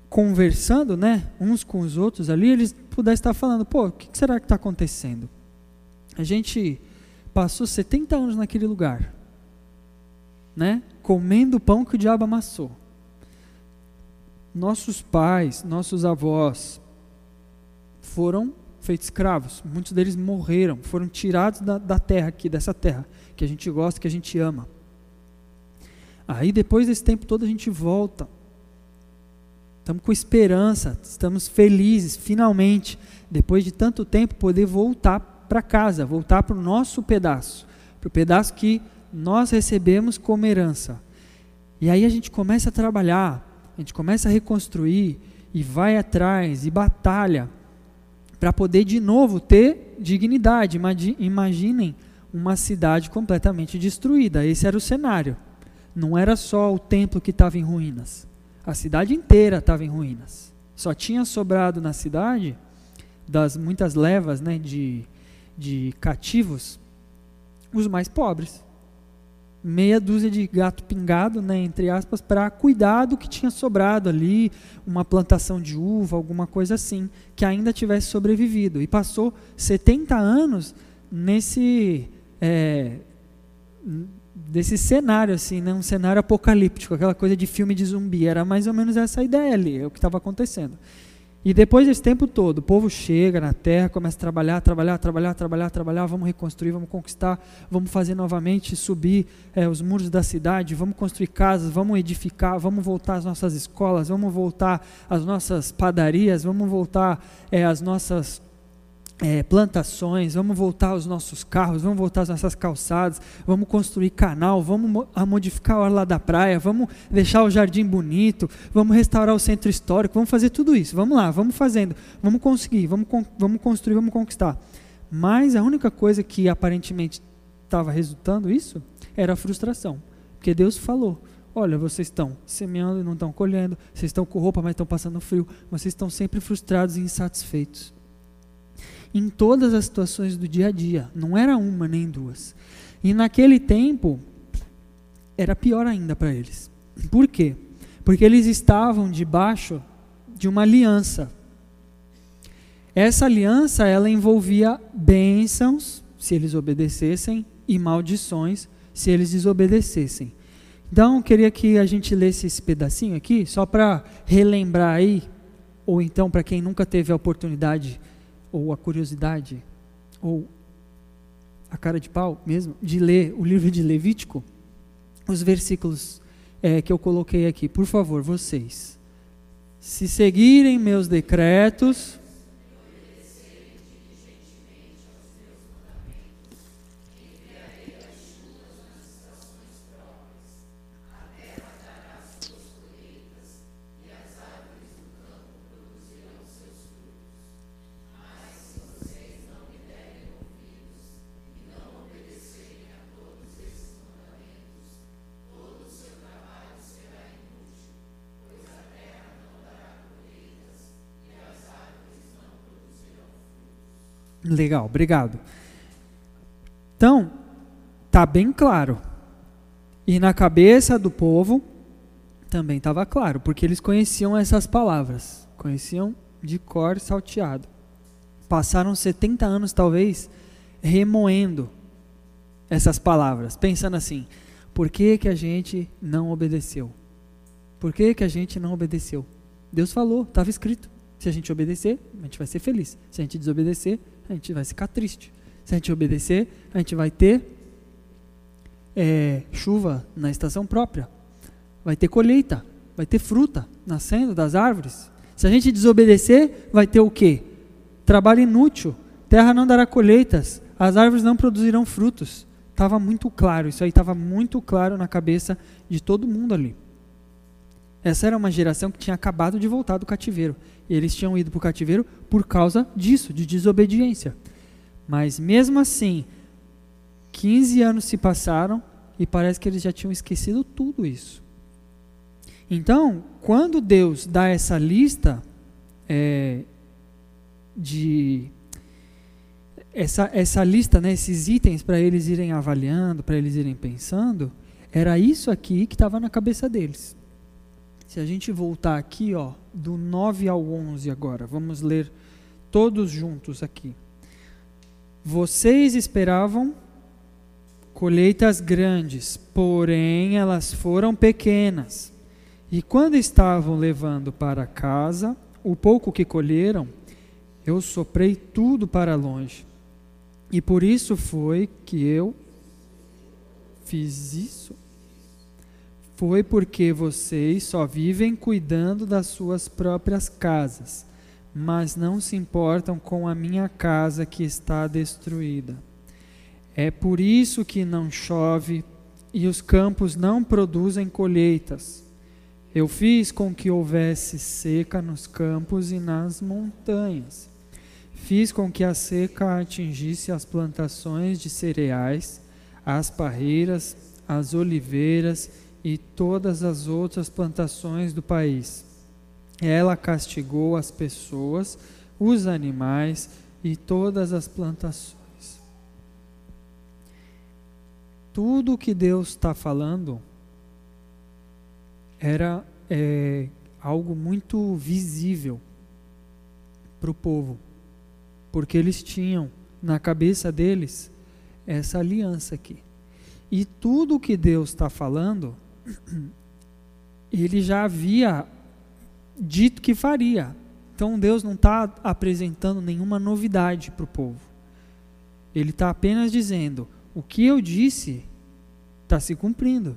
conversando, né, uns com os outros ali, eles pudessem estar falando, pô, o que será que está acontecendo? A gente passou 70 anos naquele lugar, né, comendo o pão que o diabo amassou. Nossos pais, nossos avós foram feitos escravos. Muitos deles morreram, foram tirados da, da terra aqui, dessa terra, que a gente gosta, que a gente ama. Aí depois desse tempo todo a gente volta. Estamos com esperança, estamos felizes, finalmente, depois de tanto tempo, poder voltar para casa, voltar para o nosso pedaço, para o pedaço que nós recebemos como herança. E aí a gente começa a trabalhar, a gente começa a reconstruir e vai atrás e batalha para poder de novo ter dignidade. Imaginem uma cidade completamente destruída. Esse era o cenário. Não era só o templo que estava em ruínas. A cidade inteira estava em ruínas. Só tinha sobrado na cidade, das muitas levas né, de, de cativos, os mais pobres meia dúzia de gato pingado, né, entre aspas, para cuidar do que tinha sobrado ali, uma plantação de uva, alguma coisa assim, que ainda tivesse sobrevivido. E passou 70 anos nesse é, desse cenário assim, né, um cenário apocalíptico, aquela coisa de filme de zumbi. Era mais ou menos essa ideia ali, é o que estava acontecendo. E depois desse tempo todo, o povo chega na terra, começa a trabalhar, trabalhar, trabalhar, trabalhar, trabalhar, vamos reconstruir, vamos conquistar, vamos fazer novamente subir é, os muros da cidade, vamos construir casas, vamos edificar, vamos voltar às nossas escolas, vamos voltar às nossas padarias, vamos voltar é, às nossas é, plantações, vamos voltar aos nossos carros, vamos voltar às nossas calçadas, vamos construir canal, vamos modificar a orla da praia, vamos deixar o jardim bonito, vamos restaurar o centro histórico, vamos fazer tudo isso. Vamos lá, vamos fazendo, vamos conseguir, vamos, vamos construir, vamos conquistar. Mas a única coisa que aparentemente estava resultando isso era a frustração, porque Deus falou. Olha, vocês estão semeando e não estão colhendo, vocês estão com roupa, mas estão passando frio, vocês estão sempre frustrados e insatisfeitos em todas as situações do dia a dia, não era uma nem duas. E naquele tempo era pior ainda para eles. Por quê? Porque eles estavam debaixo de uma aliança. Essa aliança ela envolvia bênçãos se eles obedecessem e maldições se eles desobedecessem. Então, eu queria que a gente lesse esse pedacinho aqui, só para relembrar aí, ou então para quem nunca teve a oportunidade ou a curiosidade, ou a cara de pau mesmo, de ler o livro de Levítico, os versículos é, que eu coloquei aqui. Por favor, vocês, se seguirem meus decretos, Legal, obrigado. Então, Tá bem claro. E na cabeça do povo também estava claro, porque eles conheciam essas palavras, conheciam de cor salteado. Passaram 70 anos, talvez, remoendo essas palavras, pensando assim: por que, que a gente não obedeceu? Por que, que a gente não obedeceu? Deus falou, estava escrito. Se a gente obedecer, a gente vai ser feliz. Se a gente desobedecer, a gente vai ficar triste. Se a gente obedecer, a gente vai ter é, chuva na estação própria, vai ter colheita, vai ter fruta nascendo das árvores. Se a gente desobedecer, vai ter o quê? Trabalho inútil, terra não dará colheitas, as árvores não produzirão frutos. Estava muito claro, isso aí estava muito claro na cabeça de todo mundo ali. Essa era uma geração que tinha acabado de voltar do cativeiro. E eles tinham ido para o cativeiro por causa disso, de desobediência. Mas mesmo assim, 15 anos se passaram e parece que eles já tinham esquecido tudo isso. Então, quando Deus dá essa lista é, de essa, essa lista, né, esses itens para eles irem avaliando, para eles irem pensando, era isso aqui que estava na cabeça deles. Se a gente voltar aqui, ó, do 9 ao 11 agora, vamos ler todos juntos aqui. Vocês esperavam colheitas grandes, porém elas foram pequenas. E quando estavam levando para casa o pouco que colheram, eu soprei tudo para longe. E por isso foi que eu fiz isso. Foi porque vocês só vivem cuidando das suas próprias casas, mas não se importam com a minha casa que está destruída. É por isso que não chove e os campos não produzem colheitas. Eu fiz com que houvesse seca nos campos e nas montanhas. Fiz com que a seca atingisse as plantações de cereais, as parreiras, as oliveiras e todas as outras plantações do país. Ela castigou as pessoas, os animais e todas as plantações. tudo o que Deus está falando era é, algo muito visível para o povo, porque eles tinham na cabeça deles essa aliança aqui. E tudo o que Deus está falando, ele já havia dito que faria. Então Deus não está apresentando nenhuma novidade para o povo. Ele está apenas dizendo: o que eu disse está se cumprindo.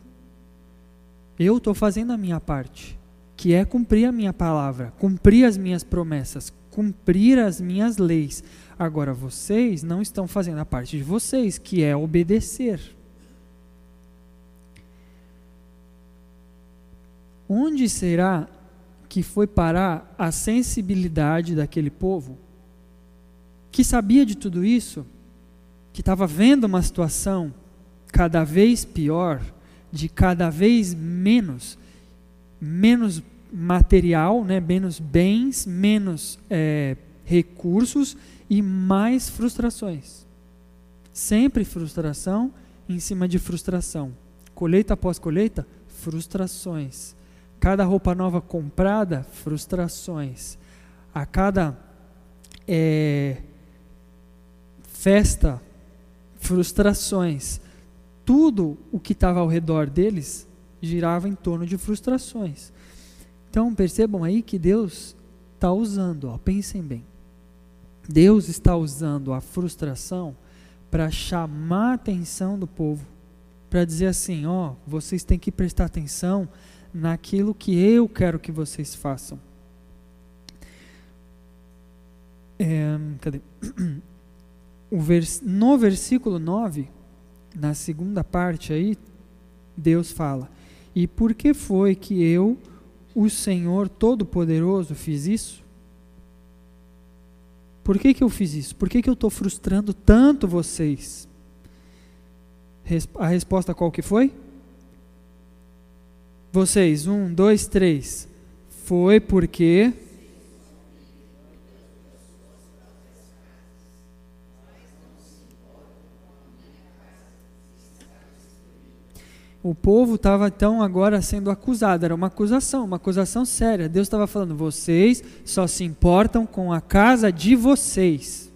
Eu estou fazendo a minha parte, que é cumprir a minha palavra, cumprir as minhas promessas, cumprir as minhas leis. Agora vocês não estão fazendo a parte de vocês, que é obedecer. Onde será que foi parar a sensibilidade daquele povo que sabia de tudo isso? que estava vendo uma situação cada vez pior, de cada vez menos, menos material, né, menos bens, menos é, recursos e mais frustrações. Sempre frustração em cima de frustração. Colheita após colheita, frustrações. Cada roupa nova comprada, frustrações. A cada é, festa frustrações. Tudo o que estava ao redor deles girava em torno de frustrações. Então percebam aí que Deus está usando, ó, pensem bem. Deus está usando a frustração para chamar a atenção do povo, para dizer assim: ó, vocês têm que prestar atenção naquilo que eu quero que vocês façam. É, cadê? vers, no versículo 9, na segunda parte aí, Deus fala: E por que foi que eu, o Senhor Todo-Poderoso, fiz isso? Por que, que eu fiz isso? Por que, que eu estou frustrando tanto vocês? A resposta qual que foi? Vocês, um, dois, três. Foi porque O povo estava então agora sendo acusado, era uma acusação, uma acusação séria. Deus estava falando: vocês só se importam com a casa de vocês.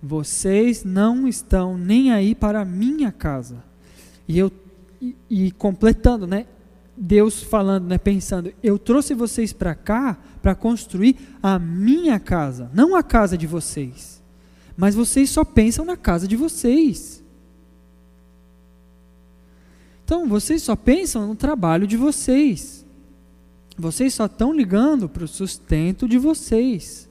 Vocês não estão nem aí para a minha casa. E eu e, e completando, né? Deus falando, né, pensando, eu trouxe vocês para cá para construir a minha casa, não a casa de vocês. Mas vocês só pensam na casa de vocês. Então, vocês só pensam no trabalho de vocês. Vocês só estão ligando para o sustento de vocês.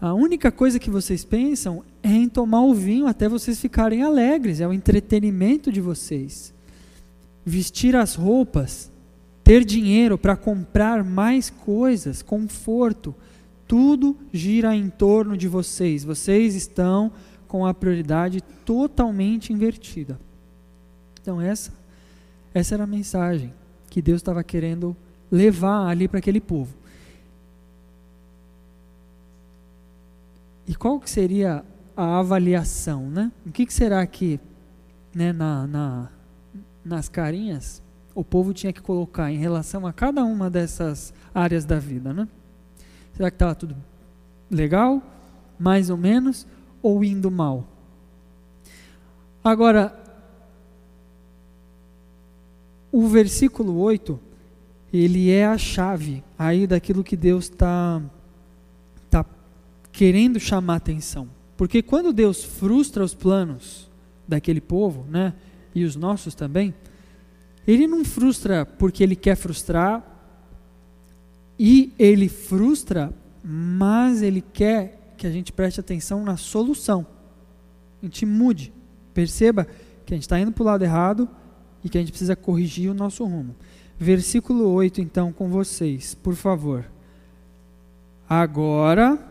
A única coisa que vocês pensam é em tomar o vinho até vocês ficarem alegres, é o entretenimento de vocês. Vestir as roupas, ter dinheiro para comprar mais coisas, conforto, tudo gira em torno de vocês. Vocês estão com a prioridade totalmente invertida. Então, essa essa era a mensagem que Deus estava querendo levar ali para aquele povo. E qual que seria a avaliação, né? O que, que será que, né, na, na, nas carinhas, o povo tinha que colocar em relação a cada uma dessas áreas da vida, né? Será que estava tudo legal, mais ou menos, ou indo mal? Agora, o versículo 8, ele é a chave aí daquilo que Deus está tá querendo chamar atenção. Porque quando Deus frustra os planos daquele povo, né, e os nossos também, ele não frustra porque ele quer frustrar, e ele frustra, mas ele quer que a gente preste atenção na solução. A gente mude. Perceba que a gente está indo para o lado errado, e que a gente precisa corrigir o nosso rumo. Versículo 8, então, com vocês, por favor. Agora.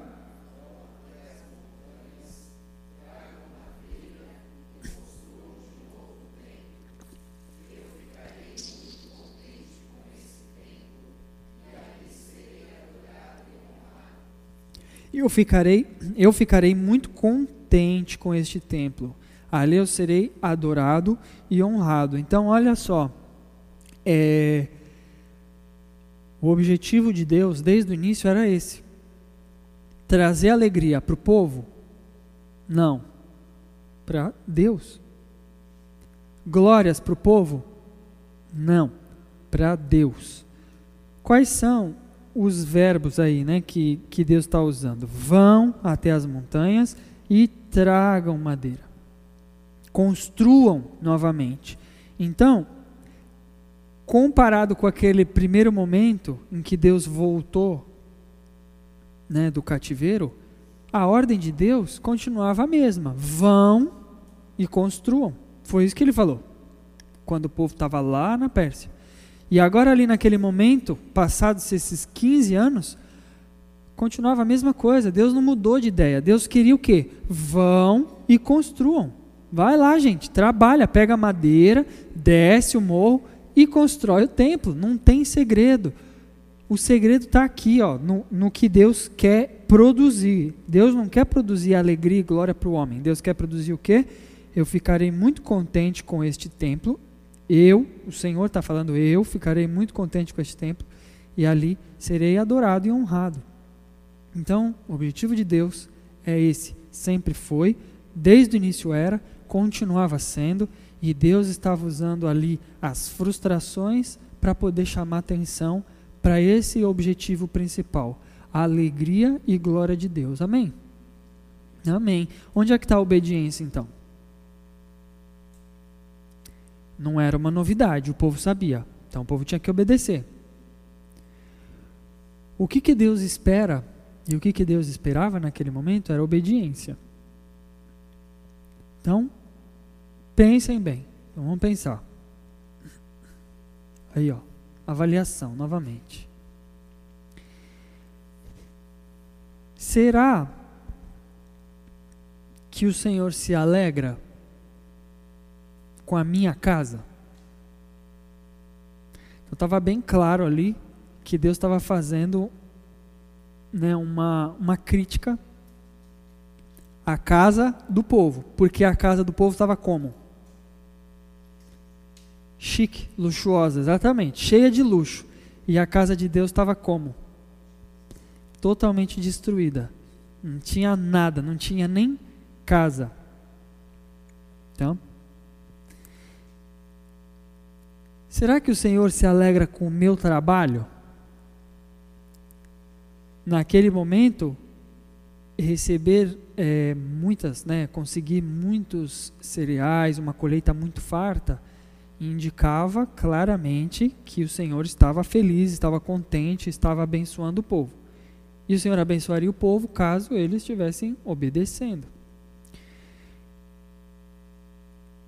Eu ficarei, eu ficarei muito contente com este templo ali eu serei adorado e honrado. Então, olha só, é, o objetivo de Deus desde o início era esse: trazer alegria para o povo? Não, para Deus. Glórias para o povo? Não, para Deus. Quais são os verbos aí, né, que, que Deus está usando? Vão até as montanhas e tragam madeira construam novamente. Então, comparado com aquele primeiro momento em que Deus voltou né, do cativeiro, a ordem de Deus continuava a mesma: vão e construam. Foi isso que ele falou, quando o povo estava lá na Pérsia. E agora, ali naquele momento, passados esses 15 anos, continuava a mesma coisa. Deus não mudou de ideia. Deus queria o quê? Vão e construam. Vai lá, gente, trabalha, pega madeira, desce o morro e constrói o templo. Não tem segredo. O segredo está aqui, ó, no, no que Deus quer produzir. Deus não quer produzir alegria e glória para o homem. Deus quer produzir o quê? Eu ficarei muito contente com este templo. Eu, o Senhor está falando, eu ficarei muito contente com este templo e ali serei adorado e honrado. Então, o objetivo de Deus é esse, sempre foi, desde o início era, continuava sendo, e Deus estava usando ali as frustrações para poder chamar atenção para esse objetivo principal, a alegria e glória de Deus. Amém? Amém. Onde é que está a obediência então? Não era uma novidade, o povo sabia. Então o povo tinha que obedecer. O que, que Deus espera e o que, que Deus esperava naquele momento era obediência. Então, Pensem bem. Então vamos pensar. Aí, ó, avaliação novamente. Será que o Senhor se alegra com a minha casa? Então estava bem claro ali que Deus estava fazendo né, uma, uma crítica à casa do povo, porque a casa do povo estava como? chique, luxuosa, exatamente, cheia de luxo. E a casa de Deus estava como? Totalmente destruída. Não tinha nada, não tinha nem casa. Então, será que o Senhor se alegra com o meu trabalho? Naquele momento, receber é, muitas, né, conseguir muitos cereais, uma colheita muito farta, indicava claramente que o Senhor estava feliz, estava contente, estava abençoando o povo. E o Senhor abençoaria o povo caso eles estivessem obedecendo.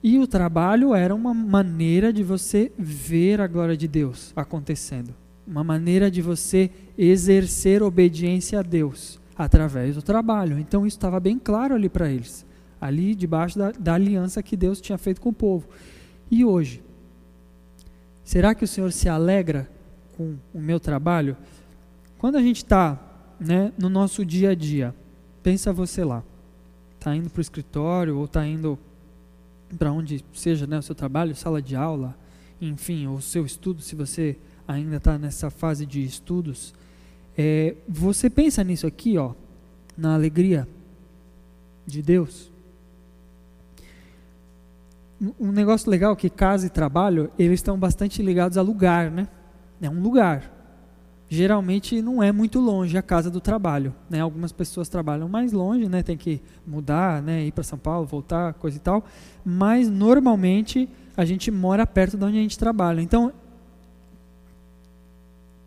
E o trabalho era uma maneira de você ver a glória de Deus acontecendo, uma maneira de você exercer obediência a Deus através do trabalho. Então isso estava bem claro ali para eles, ali debaixo da, da aliança que Deus tinha feito com o povo. E hoje? Será que o Senhor se alegra com o meu trabalho? Quando a gente está né, no nosso dia a dia, pensa você lá, está indo para o escritório ou está indo para onde seja né, o seu trabalho, sala de aula, enfim, ou seu estudo, se você ainda está nessa fase de estudos, é, você pensa nisso aqui, ó, na alegria de Deus. Um negócio legal é que casa e trabalho, eles estão bastante ligados a lugar, né? É um lugar. Geralmente não é muito longe a casa do trabalho, né? Algumas pessoas trabalham mais longe, né? Tem que mudar, né? Ir para São Paulo, voltar, coisa e tal. Mas normalmente a gente mora perto de onde a gente trabalha. Então,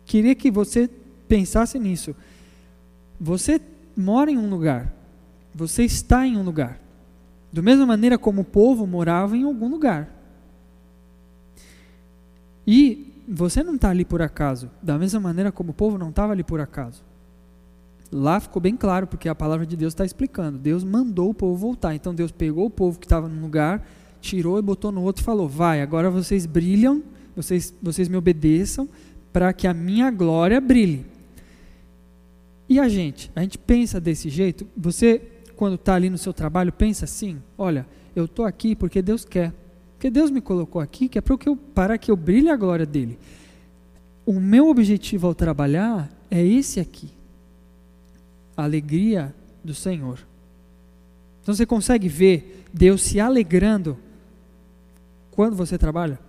queria que você pensasse nisso. Você mora em um lugar. Você está em um lugar. Da mesma maneira como o povo morava em algum lugar. E você não está ali por acaso. Da mesma maneira como o povo não estava ali por acaso. Lá ficou bem claro, porque a palavra de Deus está explicando. Deus mandou o povo voltar. Então Deus pegou o povo que estava num lugar, tirou e botou no outro e falou: Vai, agora vocês brilham, vocês, vocês me obedeçam, para que a minha glória brilhe. E a gente? A gente pensa desse jeito? Você quando está ali no seu trabalho, pensa assim: olha, eu estou aqui porque Deus quer. Porque Deus me colocou aqui que é para que, eu, para que eu brilhe a glória dele. O meu objetivo ao trabalhar é esse aqui: a alegria do Senhor. Então você consegue ver Deus se alegrando quando você trabalha?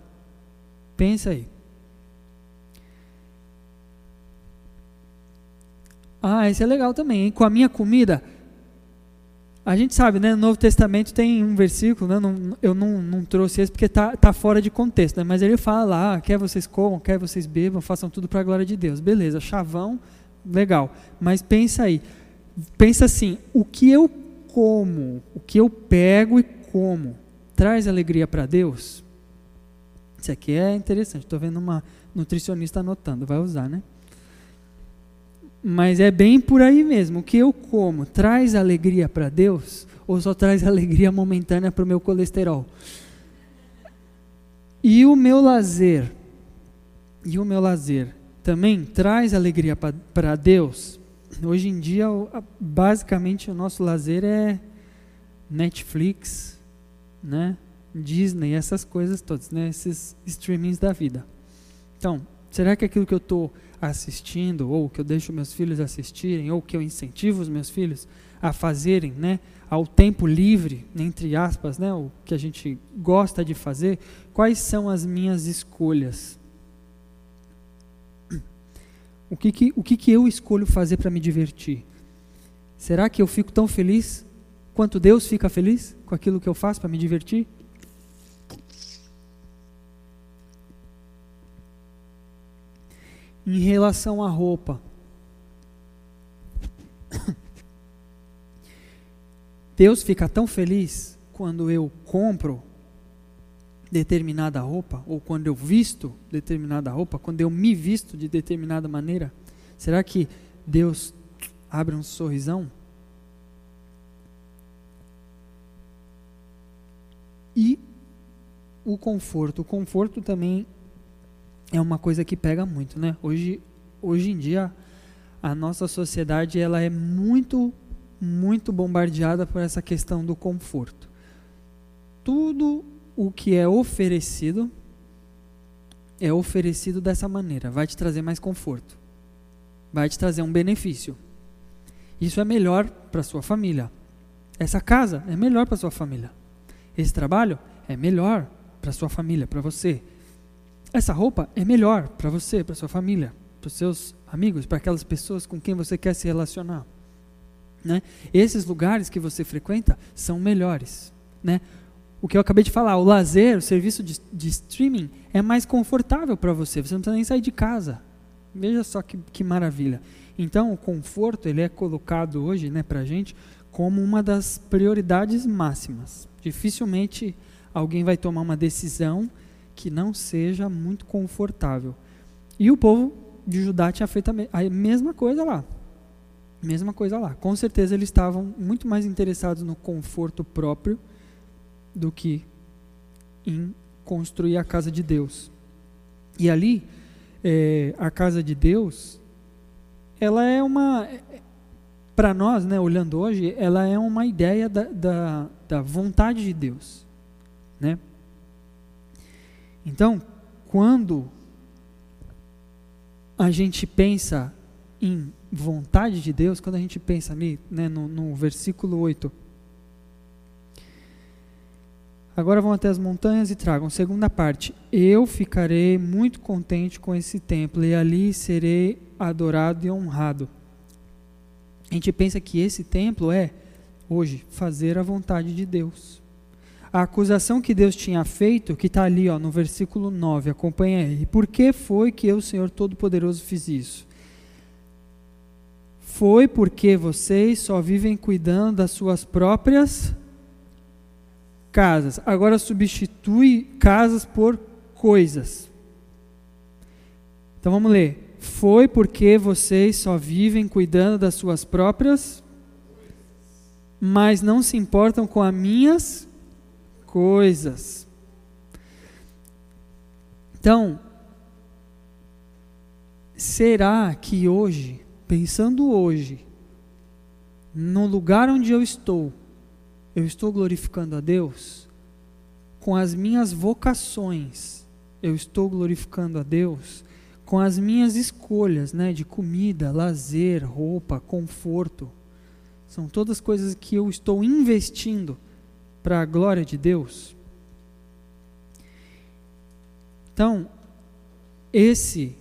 Pensa aí. Ah, esse é legal também, hein? Com a minha comida, a gente sabe, né? No Novo Testamento tem um versículo, né? Não, eu não, não, trouxe esse porque está tá fora de contexto, né? Mas ele fala lá, quer vocês comam, quer vocês bebam, façam tudo para a glória de Deus. Beleza, chavão, legal. Mas pensa aí, pensa assim, o que eu como, o que eu pego e como, traz alegria para Deus? Isso aqui é interessante, estou vendo uma nutricionista anotando, vai usar, né? Mas é bem por aí mesmo. O que eu como traz alegria para Deus ou só traz alegria momentânea para o meu colesterol? E o meu lazer, e o meu lazer também traz alegria para Deus? Hoje em dia, basicamente, o nosso lazer é Netflix, né? Disney, essas coisas todas, né? esses streamings da vida. Então, será que aquilo que eu estou assistindo, ou que eu deixo meus filhos assistirem, ou que eu incentivo os meus filhos a fazerem, né, ao tempo livre, entre aspas, né, o que a gente gosta de fazer, quais são as minhas escolhas? O que, que, o que, que eu escolho fazer para me divertir? Será que eu fico tão feliz quanto Deus fica feliz com aquilo que eu faço para me divertir? Em relação à roupa, Deus fica tão feliz quando eu compro determinada roupa, ou quando eu visto determinada roupa, quando eu me visto de determinada maneira? Será que Deus abre um sorrisão? E o conforto. O conforto também é uma coisa que pega muito, né? Hoje, hoje em dia, a nossa sociedade ela é muito, muito bombardeada por essa questão do conforto. Tudo o que é oferecido é oferecido dessa maneira, vai te trazer mais conforto, vai te trazer um benefício. Isso é melhor para sua família. Essa casa é melhor para sua família. Esse trabalho é melhor para sua família, para você. Essa roupa é melhor para você, para sua família, para os seus amigos, para aquelas pessoas com quem você quer se relacionar. Né? Esses lugares que você frequenta são melhores. Né? O que eu acabei de falar, o lazer, o serviço de, de streaming é mais confortável para você. Você não precisa nem sair de casa. Veja só que, que maravilha. Então, o conforto ele é colocado hoje, né, para a gente, como uma das prioridades máximas. Dificilmente alguém vai tomar uma decisão que não seja muito confortável. E o povo de Judá tinha feito a mesma coisa lá. Mesma coisa lá. Com certeza eles estavam muito mais interessados no conforto próprio do que em construir a casa de Deus. E ali, é, a casa de Deus, ela é uma, para nós, né, olhando hoje, ela é uma ideia da, da, da vontade de Deus, né? Então, quando a gente pensa em vontade de Deus, quando a gente pensa ali, né, no, no versículo 8, Agora vão até as montanhas e tragam. Segunda parte. Eu ficarei muito contente com esse templo e ali serei adorado e honrado. A gente pensa que esse templo é, hoje, fazer a vontade de Deus. A acusação que Deus tinha feito, que está ali ó, no versículo 9, acompanha aí. Por que foi que eu, Senhor Todo-Poderoso, fiz isso? Foi porque vocês só vivem cuidando das suas próprias casas. Agora substitui casas por coisas. Então vamos ler. Foi porque vocês só vivem cuidando das suas próprias, mas não se importam com as minhas coisas. Então, será que hoje, pensando hoje, no lugar onde eu estou, eu estou glorificando a Deus? Com as minhas vocações, eu estou glorificando a Deus? Com as minhas escolhas, né, de comida, lazer, roupa, conforto, são todas coisas que eu estou investindo para a glória de Deus? Então, esse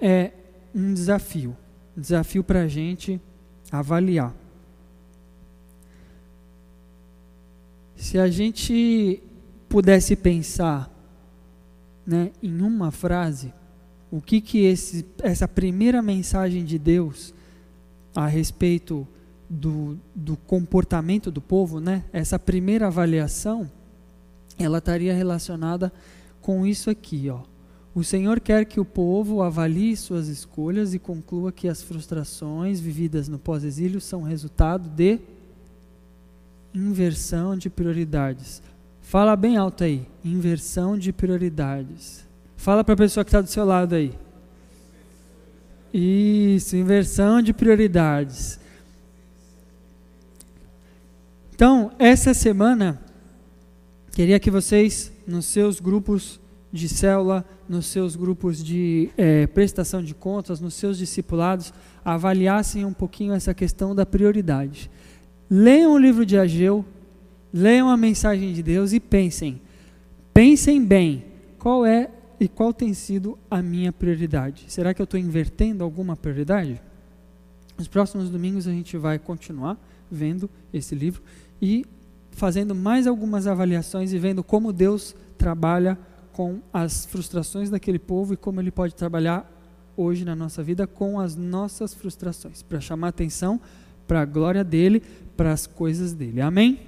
é um desafio, um desafio para a gente avaliar. Se a gente pudesse pensar né, em uma frase, o que que esse, essa primeira mensagem de Deus a respeito do, do comportamento do povo, né, essa primeira avaliação, ela estaria relacionada com isso aqui, ó. O Senhor quer que o povo avalie suas escolhas e conclua que as frustrações vividas no pós-exílio são resultado de inversão de prioridades. Fala bem alto aí, inversão de prioridades. Fala para a pessoa que está do seu lado aí. Isso, inversão de prioridades. Então, essa semana, queria que vocês, nos seus grupos de célula, nos seus grupos de é, prestação de contas, nos seus discipulados, avaliassem um pouquinho essa questão da prioridade. Leiam o livro de Ageu, leiam a mensagem de Deus e pensem. Pensem bem, qual é e qual tem sido a minha prioridade? Será que eu estou invertendo alguma prioridade? Nos próximos domingos a gente vai continuar vendo esse livro e fazendo mais algumas avaliações e vendo como Deus trabalha com as frustrações daquele povo e como ele pode trabalhar hoje na nossa vida com as nossas frustrações, para chamar atenção para a glória dele, para as coisas dele. Amém?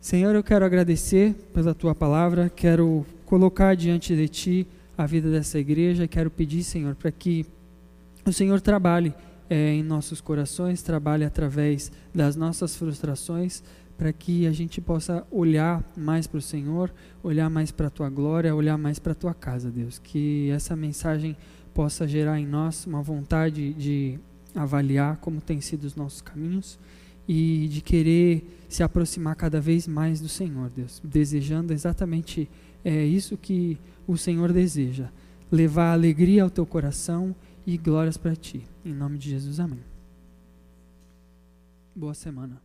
Senhor, eu quero agradecer pela tua palavra, quero colocar diante de ti a vida dessa igreja, quero pedir, Senhor, para que o Senhor trabalhe é, em nossos corações, trabalhe através das nossas frustrações, para que a gente possa olhar mais para o Senhor, olhar mais para a tua glória, olhar mais para a tua casa, Deus. Que essa mensagem possa gerar em nós uma vontade de avaliar como têm sido os nossos caminhos e de querer se aproximar cada vez mais do Senhor, Deus, desejando exatamente é isso que o Senhor deseja. Levar alegria ao teu coração e glórias para ti. Em nome de Jesus, amém. Boa semana.